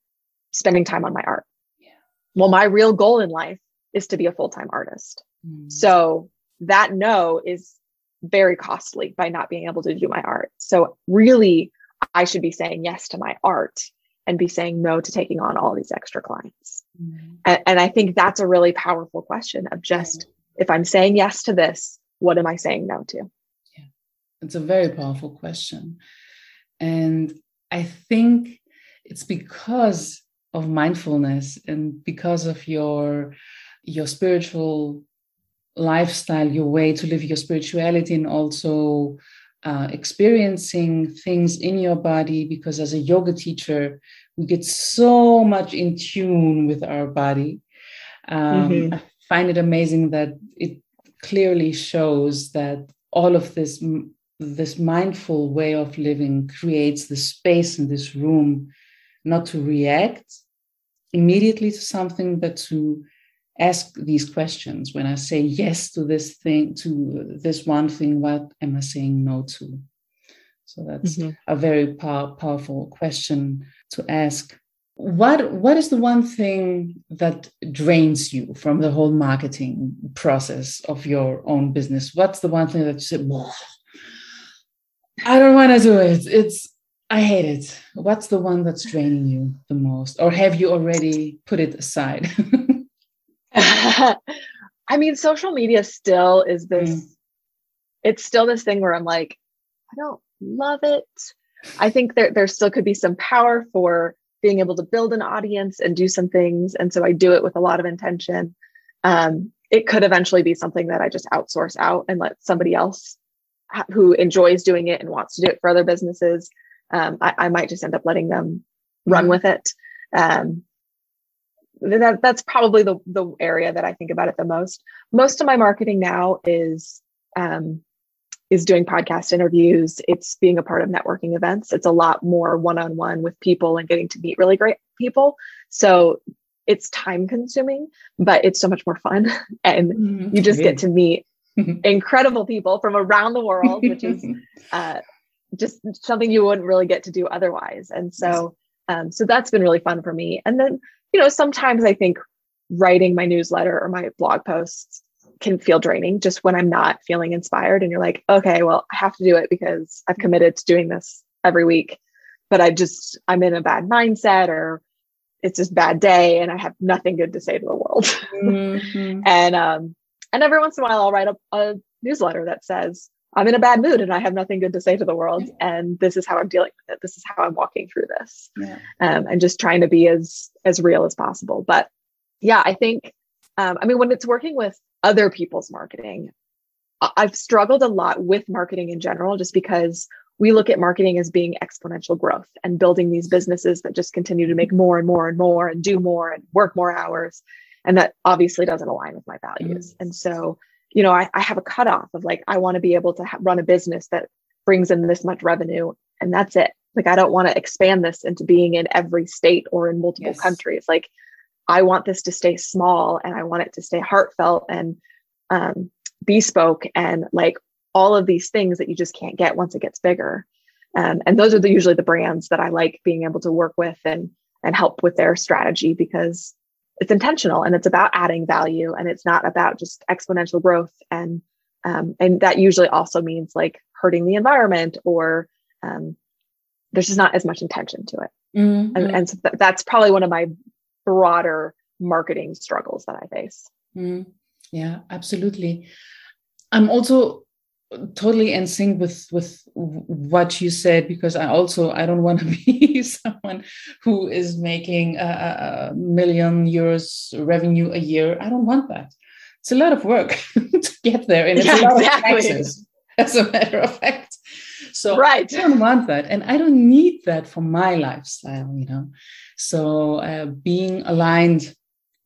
spending time on my art. Yeah. Well, my real goal in life is to be a full time artist. Mm. So that no is very costly by not being able to do my art. So, really, I should be saying yes to my art and be saying no to taking on all these extra clients. Mm-hmm. And, and, I think that's a really powerful question of just if I'm saying yes to this, what am I saying no to? It's a very powerful question. And I think it's because of mindfulness and because of your your spiritual lifestyle, your way to live your spirituality, and also uh, experiencing things in your body because as a yoga teacher we get so much in tune with our body um, mm-hmm. i find it amazing that it clearly shows that all of this this mindful way of living creates the space in this room not to react immediately to something but to ask these questions. When i say yes to this thing to this one thing what am i saying no to? So that's mm-hmm. a very pow- powerful question to ask. What what is the one thing that drains you from the whole marketing process of your own business? What's the one thing that you say i don't want to do it it's i hate it what's the one that's draining you the most or have you already put it aside i mean social media still is this mm. it's still this thing where i'm like i don't love it i think there, there still could be some power for being able to build an audience and do some things. And so I do it with a lot of intention. Um, it could eventually be something that I just outsource out and let somebody else who enjoys doing it and wants to do it for other businesses. Um, I, I, might just end up letting them run mm-hmm. with it. Um, that, that's probably the, the area that I think about it the most. Most of my marketing now is um, is doing podcast interviews, it's being a part of networking events. It's a lot more one on one with people and getting to meet really great people. So it's time consuming, but it's so much more fun. And mm-hmm. you just get to meet incredible people from around the world, which is uh, just something you wouldn't really get to do otherwise. And so, um, so that's been really fun for me. And then, you know, sometimes I think writing my newsletter or my blog posts can feel draining just when I'm not feeling inspired. And you're like, okay, well, I have to do it because I've committed to doing this every week. But I just, I'm in a bad mindset or it's just bad day and I have nothing good to say to the world. Mm-hmm. and, um, and every once in a while I'll write a, a newsletter that says, I'm in a bad mood and I have nothing good to say to the world. And this is how I'm dealing with it. This is how I'm walking through this. Yeah. Um, and just trying to be as, as real as possible. But yeah, I think, um, I mean, when it's working with other people's marketing. I've struggled a lot with marketing in general just because we look at marketing as being exponential growth and building these businesses that just continue to make more and more and more and do more and work more hours. And that obviously doesn't align with my values. Mm-hmm. And so, you know, I, I, have a cutoff of like, I want to be able to ha- run a business that brings in this much revenue and that's it. Like, I don't want to expand this into being in every state or in multiple yes. countries. Like, I want this to stay small and I want it to stay heartfelt and um, bespoke and like all of these things that you just can't get once it gets bigger. Um, and those are the, usually the brands that I like being able to work with and and help with their strategy because it's intentional and it's about adding value and it's not about just exponential growth and um, and that usually also means like hurting the environment or um, there's just not as much intention to it. Mm-hmm. And, and so th- that's probably one of my broader marketing struggles that I face. Mm, yeah, absolutely. I'm also totally in sync with with what you said because I also I don't want to be someone who is making a, a million euros revenue a year. I don't want that. It's a lot of work to get there, and it's yeah, a lot exactly. of taxes, as a matter of fact. So right. I don't want that, and I don't need that for my lifestyle. You know, so uh, being aligned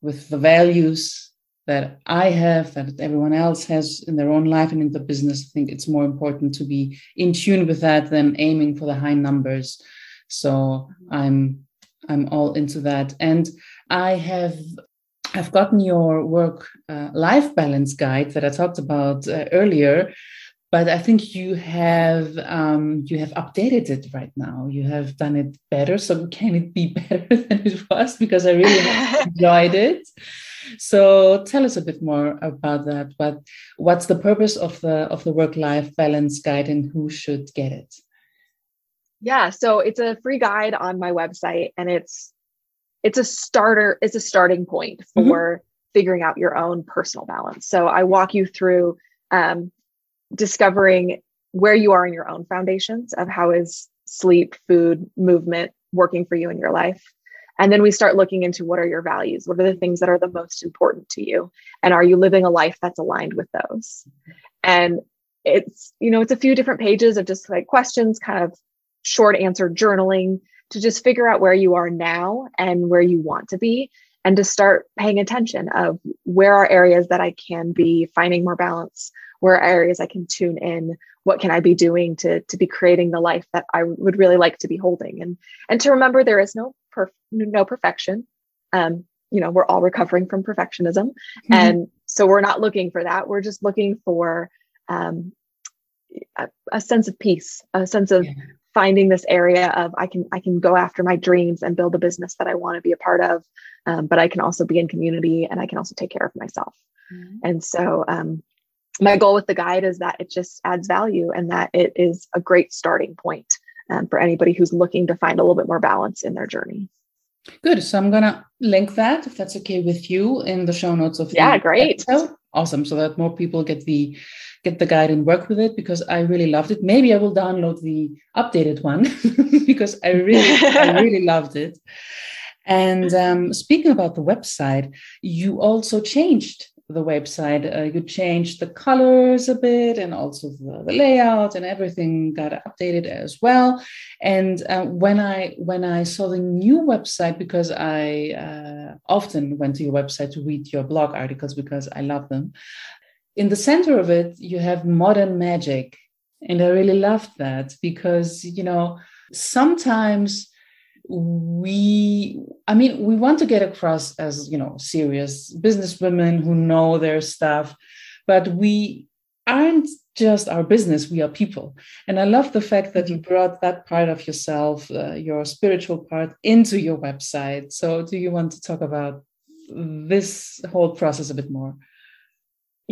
with the values that I have, that everyone else has in their own life and in the business, I think it's more important to be in tune with that than aiming for the high numbers. So I'm I'm all into that, and I have I've gotten your work uh, life balance guide that I talked about uh, earlier, but I think you have um, you have updated it right now. You have done it better. So can it be better than it was? Because I really enjoyed it. So tell us a bit more about that. What what's the purpose of the of the work life balance guide, and who should get it? Yeah, so it's a free guide on my website, and it's it's a starter. It's a starting point mm-hmm. for mm-hmm. figuring out your own personal balance. So I walk you through um, discovering where you are in your own foundations of how is sleep, food, movement working for you in your life. And then we start looking into what are your values? What are the things that are the most important to you? And are you living a life that's aligned with those? And it's, you know, it's a few different pages of just like questions, kind of short answer journaling to just figure out where you are now and where you want to be. and to start paying attention of where are areas that I can be finding more balance, where are areas I can tune in, what can I be doing to, to be creating the life that I would really like to be holding. And, and to remember there is no, perf- no perfection. Um, you know, we're all recovering from perfectionism. Mm-hmm. And so we're not looking for that. We're just looking for um, a, a, sense of peace, a sense of yeah. finding this area of I can I can go after my dreams and build a business that I want to be a part of, um, but I can also be in community and I can also take care of myself. Mm-hmm. And so um, my goal with the guide is that it just adds value and that it is a great starting point um, for anybody who's looking to find a little bit more balance in their journey. Good. So I'm gonna link that if that's okay with you in the show notes of yeah, great. Episode. Awesome. So that more people get the get the guide and work with it because I really loved it. Maybe I will download the updated one because I really I really loved it. And um, speaking about the website, you also changed the website. Uh, you changed the colors a bit and also the, the, layout and everything got updated as well. And uh, when I when I saw the new website, because I uh, often went to your website to read your blog articles because I love them. In the center of it, you have modern magic, and I really loved that because you know sometimes we i mean we want to get across as you know serious business women who know their stuff but we aren't just our business we are people. And i love the fact that you mm-hmm. brought that part of yourself uh, your spiritual part into your website. So do you want to talk about this whole process a bit more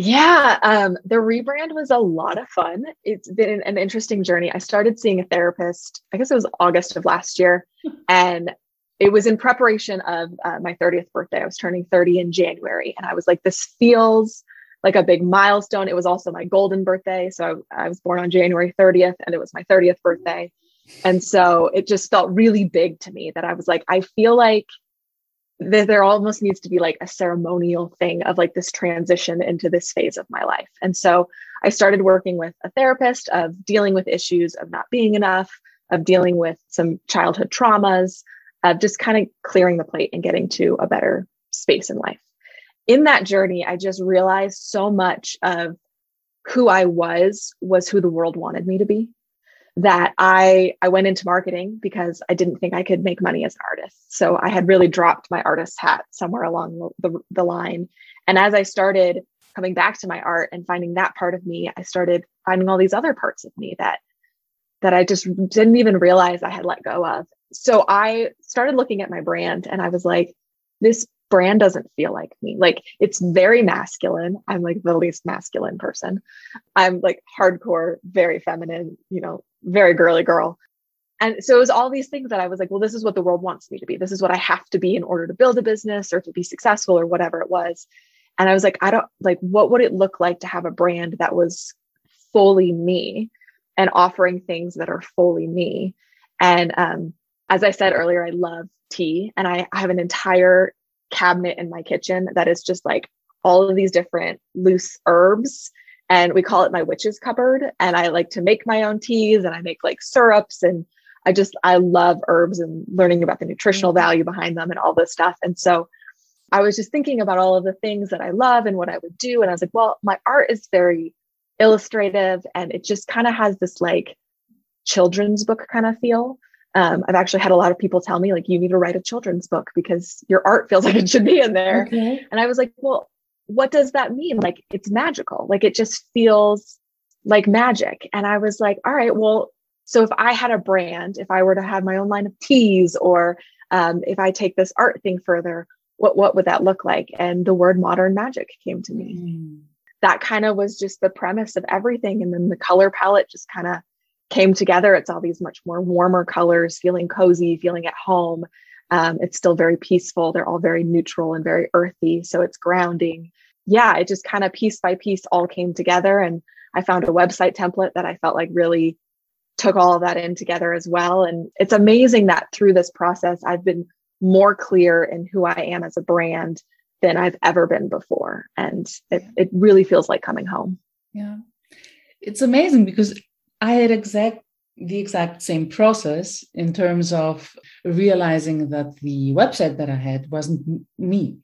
yeah, um, the rebrand was a lot of fun. It's been an, interesting journey. I started seeing a therapist, I guess it was August of last year, and it was in preparation of uh, my 30th birthday. I was turning 30 in January, and I was like, this feels like a big milestone. It was also my golden birthday. So I, I was born on January 30th, and it was my 30th birthday. And so it just felt really big to me that I was like, I feel like there, there almost needs to be like a ceremonial thing of like this transition into this phase of my life. And so I started working with a therapist of dealing with issues of not being enough, of dealing with some childhood traumas, of just kind of clearing the plate and getting to a better space in life. In that journey, I just realized so much of who I was was who the world wanted me to be that I I went into marketing because I didn't think I could make money as an artist. So I had really dropped my artist hat somewhere along the, the, line. And as I started coming back to my art and finding that part of me, I started finding all these other parts of me that that I just didn't even realize I had let go of. So I started looking at my brand and I was like, this brand doesn't feel like me. Like it's very masculine. I'm like the least masculine person. I'm like hardcore, very feminine, you know, very girly girl. And so it was all these things that I was like, well, this is what the world wants me to be. This is what I have to be in order to build a business or to be successful or whatever it was. And I was like, I don't like, what would it look like to have a brand that was fully me and offering things that are fully me? And um, as I said earlier, I love tea and I, I have an entire cabinet in my kitchen that is just like all of these different loose herbs and we call it my witch's cupboard and i like to make my own teas and i make like syrups and i just i love herbs and learning about the nutritional mm-hmm. value behind them and all this stuff and so i was just thinking about all of the things that i love and what i would do and i was like well my art is very illustrative and it just kind of has this like children's book kind of feel um, I've actually had a lot of people tell me like you need to write a children's book because your art feels like it should be in there. Okay. And I was like, well, what does that mean? Like it's magical. Like it just feels like magic. And I was like, all right, well, so if I had a brand, if I were to have my own line of teas, or um, if I take this art thing further, what what would that look like? And the word modern magic came to me. Mm. That kind of was just the premise of everything. And then the color palette just kind of came together. It's all these much more warmer colors, feeling cozy, feeling at home. Um, it's still very peaceful. They're all very neutral and very earthy. So it's grounding. Yeah, it just kind of piece by piece all came together. And I found a website template that I felt like really took all of that in together as well. And it's amazing that through this process, I've been more clear in who I am as a brand than I've ever been before. And it, it really feels like coming home. Yeah. It's amazing because I had exact the exact same process in terms of realizing that the website that I had wasn't me.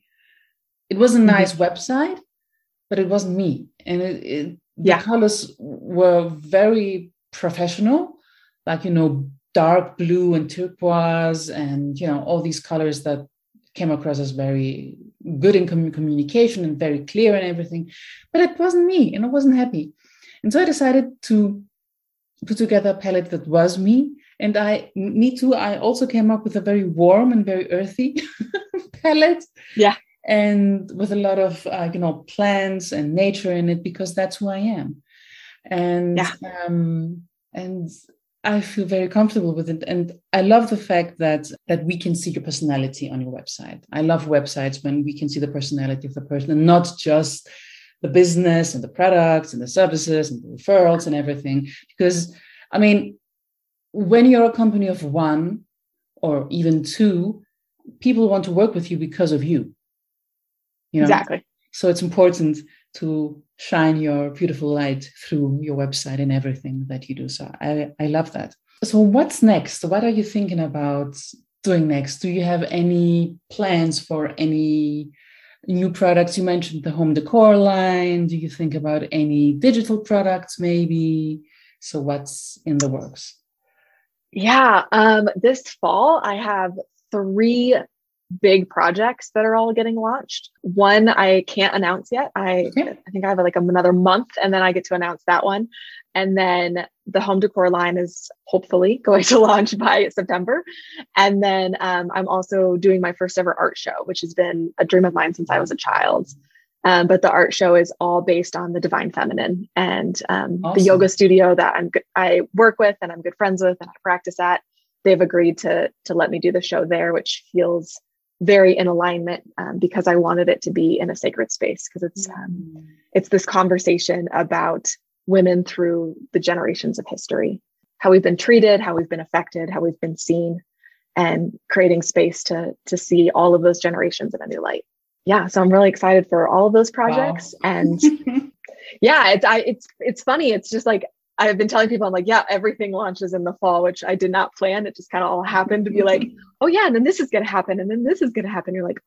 It was a mm-hmm. nice mm-hmm. website, but it wasn't me. And it, it, the colors were very professional, like, you know, dark blue and turquoise and, you know, all these colors that came across as very good in communication and very clear and everything. But it wasn't me and I wasn't happy. And so I decided to put together a palette that was me. And I, me too, I also came up with a very warm and very earthy palette. Yeah. And with a lot of, uh, you know, plants and nature in it because that's who I am. And, yeah. um, and I feel very comfortable with it. And I love the fact that that we can see your personality on your website. I love websites when we can see the personality of the person and not just the business and the products and the services and the referrals and everything. Because, I mean, when you're a company of one or even two, people want to work with you because of you. You know? Exactly. So it's important to shine your beautiful light through your website and everything that you do. So I, I love that. So what's next? What are you thinking about doing next? Do you have any plans for any new products? You mentioned the home decor line. Do you think about any digital products maybe? So, what's in the works? Yeah, um, this fall I have three big projects that are all getting launched. One I can't announce yet. I okay. I think I have like another month and then I get to announce that one. And then the home decor line is hopefully going to launch by September. And then um, I'm also doing my first ever art show, which has been a dream of mine since I was a child. Um, but the art show is all based on the divine feminine and um, awesome. the yoga studio that I'm I work with and I'm good friends with and I practice at. They've agreed to to let me do the show there, which feels very in alignment um, because I wanted it to be in a sacred space because it's um, mm. it's this conversation about women through the generations of history, how we've been treated, how we've been affected, how we've been seen, and creating space to to see all of those generations in a new light. Yeah, so I'm really excited for all of those projects, wow. and yeah, it's I it's it's funny. It's just like I've been telling people, I'm like, yeah, everything launches in the fall, which I did not plan. It just kind of all happened to be like, oh yeah, and then this is going to happen, and then this is going to happen. You're like,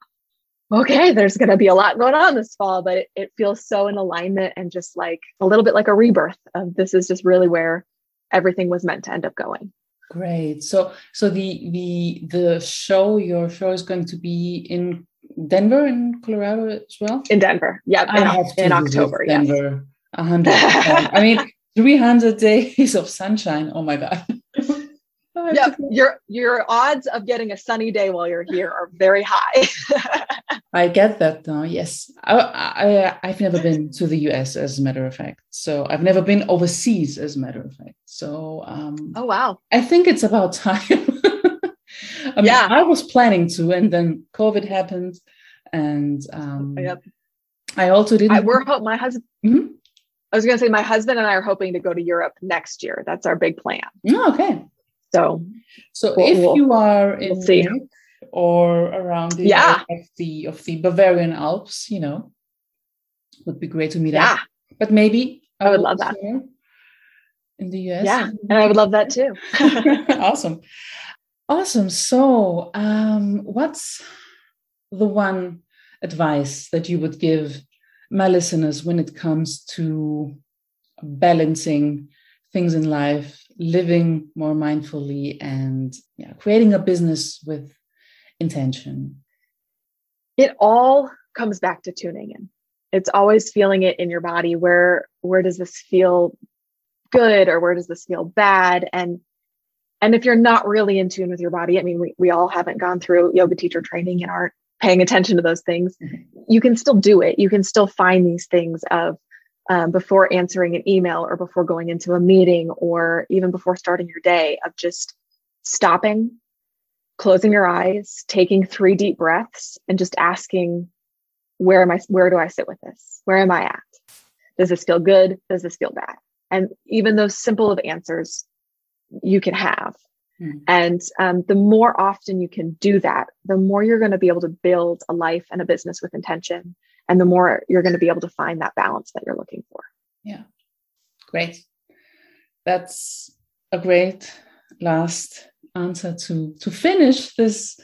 okay, there's going to be a lot going on this fall, but it, it, feels so in alignment and just like a little bit like a rebirth of this is just really where everything was meant to end up going. Great. So, so the the the show, your show is going to be in Denver, in Colorado as well. In Denver, yeah, in, in October. Denver, a hundred. I mean, 300 days of sunshine. Oh my God. Yeah, your your odds of getting a sunny day while you're here are very high. I get that now. Yes, I, I I've never been to the U.S. as a matter of fact. So I've never been overseas as a matter of fact. So um, oh wow, I think it's about time. I mean, yeah, I was planning to, and then COVID happened, and um, yep. I also didn't. I, we're my husband. Mm-hmm. I was going to say my husband and I are hoping to go to Europe next year. That's our big plan. Oh, okay. So, so we'll, if we'll, you are in we'll see. or around the yeah. of the of the Bavarian Alps, you know, would be great to meet yeah. up. But maybe I would love that in the US. Yeah, and I would love that too. awesome, awesome. So, um, what's the one advice that you would give my listeners when it comes to balancing things in life, living more mindfully, and yeah, creating a business with intention? It all comes back to tuning in. It's always feeling it in your body. Where where does this feel good or where does this feel bad? And and if you're not really in tune with your body, I mean, we, we all haven't gone through yoga teacher training and aren't paying attention to those things, mm-hmm. you can still do it. You can still find these things of um, before answering an email or before going into a meeting or even before starting your day of just stopping, closing your eyes, taking three deep breaths, and just asking, where am I? Where do I sit with this? Where am I at? Does this feel good? Does this feel bad? And even those simple of answers you can have Mm. And um, the more often you can do that, the more you're going to be able to build a life and a business with intention. And the more you're going to be able to find that balance that you're looking for. Yeah. Great. That's a great last answer to to finish this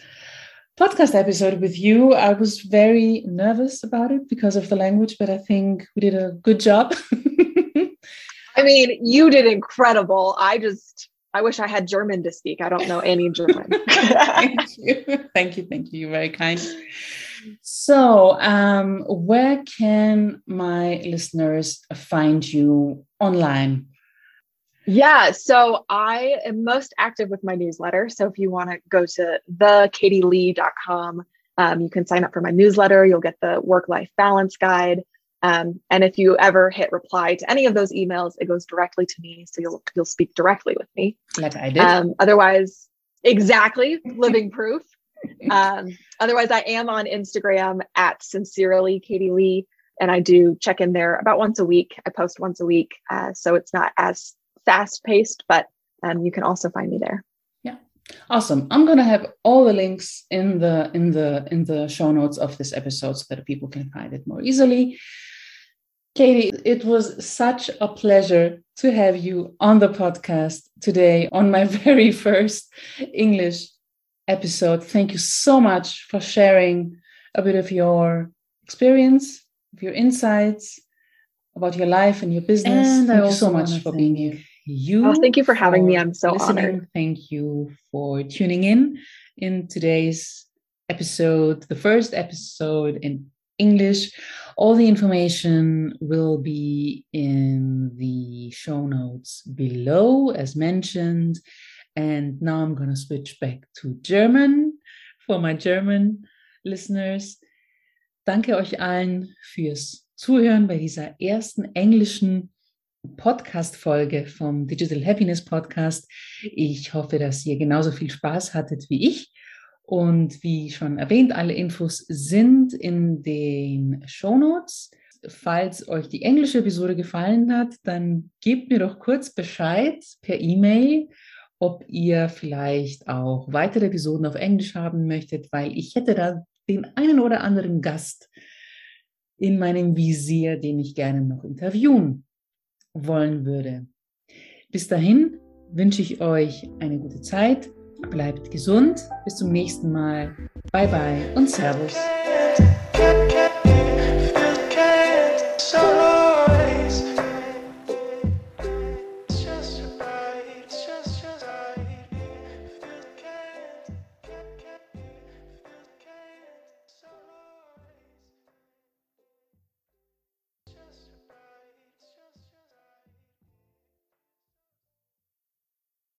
podcast episode with you. I was very nervous about it because of the language, but I think we did a good job. I mean, you did incredible. I just I wish I had German to speak. I don't know any German. thank you. Thank you. Thank you. You're very kind. So, um, where can my listeners find you online? Yeah, so I am most active with my newsletter. So if you want to go to thekatieleigh.com, um, you can sign up for my newsletter. You'll get the work life balance guide. Um, and if you ever hit reply to any of those emails, it goes directly to me. So you'll you'll speak directly with me. Like I did. Um, otherwise, exactly, living proof. Um, otherwise, I am on Instagram at sincerely Katie Leigh, and I do check in there about once a week. I post once a week, uh, so it's not as fast paced, but um, you can also find me there. Yeah, awesome. I'm gonna have all the links in the in the in the show notes of this episode so that people can find it more easily. Katie, it was such a pleasure to have you on the podcast today on my very first English episode. Thank you so much for sharing a bit of your experience, of your insights about your life and your business. And thank I you so much for being here. You oh, thank you for having me. I'm so listening. honored. Thank you for tuning in in today's episode, the first episode in English. All the information will be in the show notes below, as mentioned. And now I'm going to switch back to German for my German listeners. Danke euch allen fürs Zuhören bei dieser ersten englischen Podcast-Folge vom Digital Happiness Podcast. Ich hoffe, dass ihr genauso viel Spaß hattet wie ich. Und wie schon erwähnt, alle Infos sind in den Show Notes. Falls euch die englische Episode gefallen hat, dann gebt mir doch kurz Bescheid per E-Mail, ob ihr vielleicht auch weitere Episoden auf Englisch haben möchtet, weil ich hätte da den einen oder anderen Gast in meinem Visier, den ich gerne noch interviewen wollen würde. Bis dahin wünsche ich euch eine gute Zeit Bleibt gesund. Bis zum nächsten Mal. Bye bye und Servus.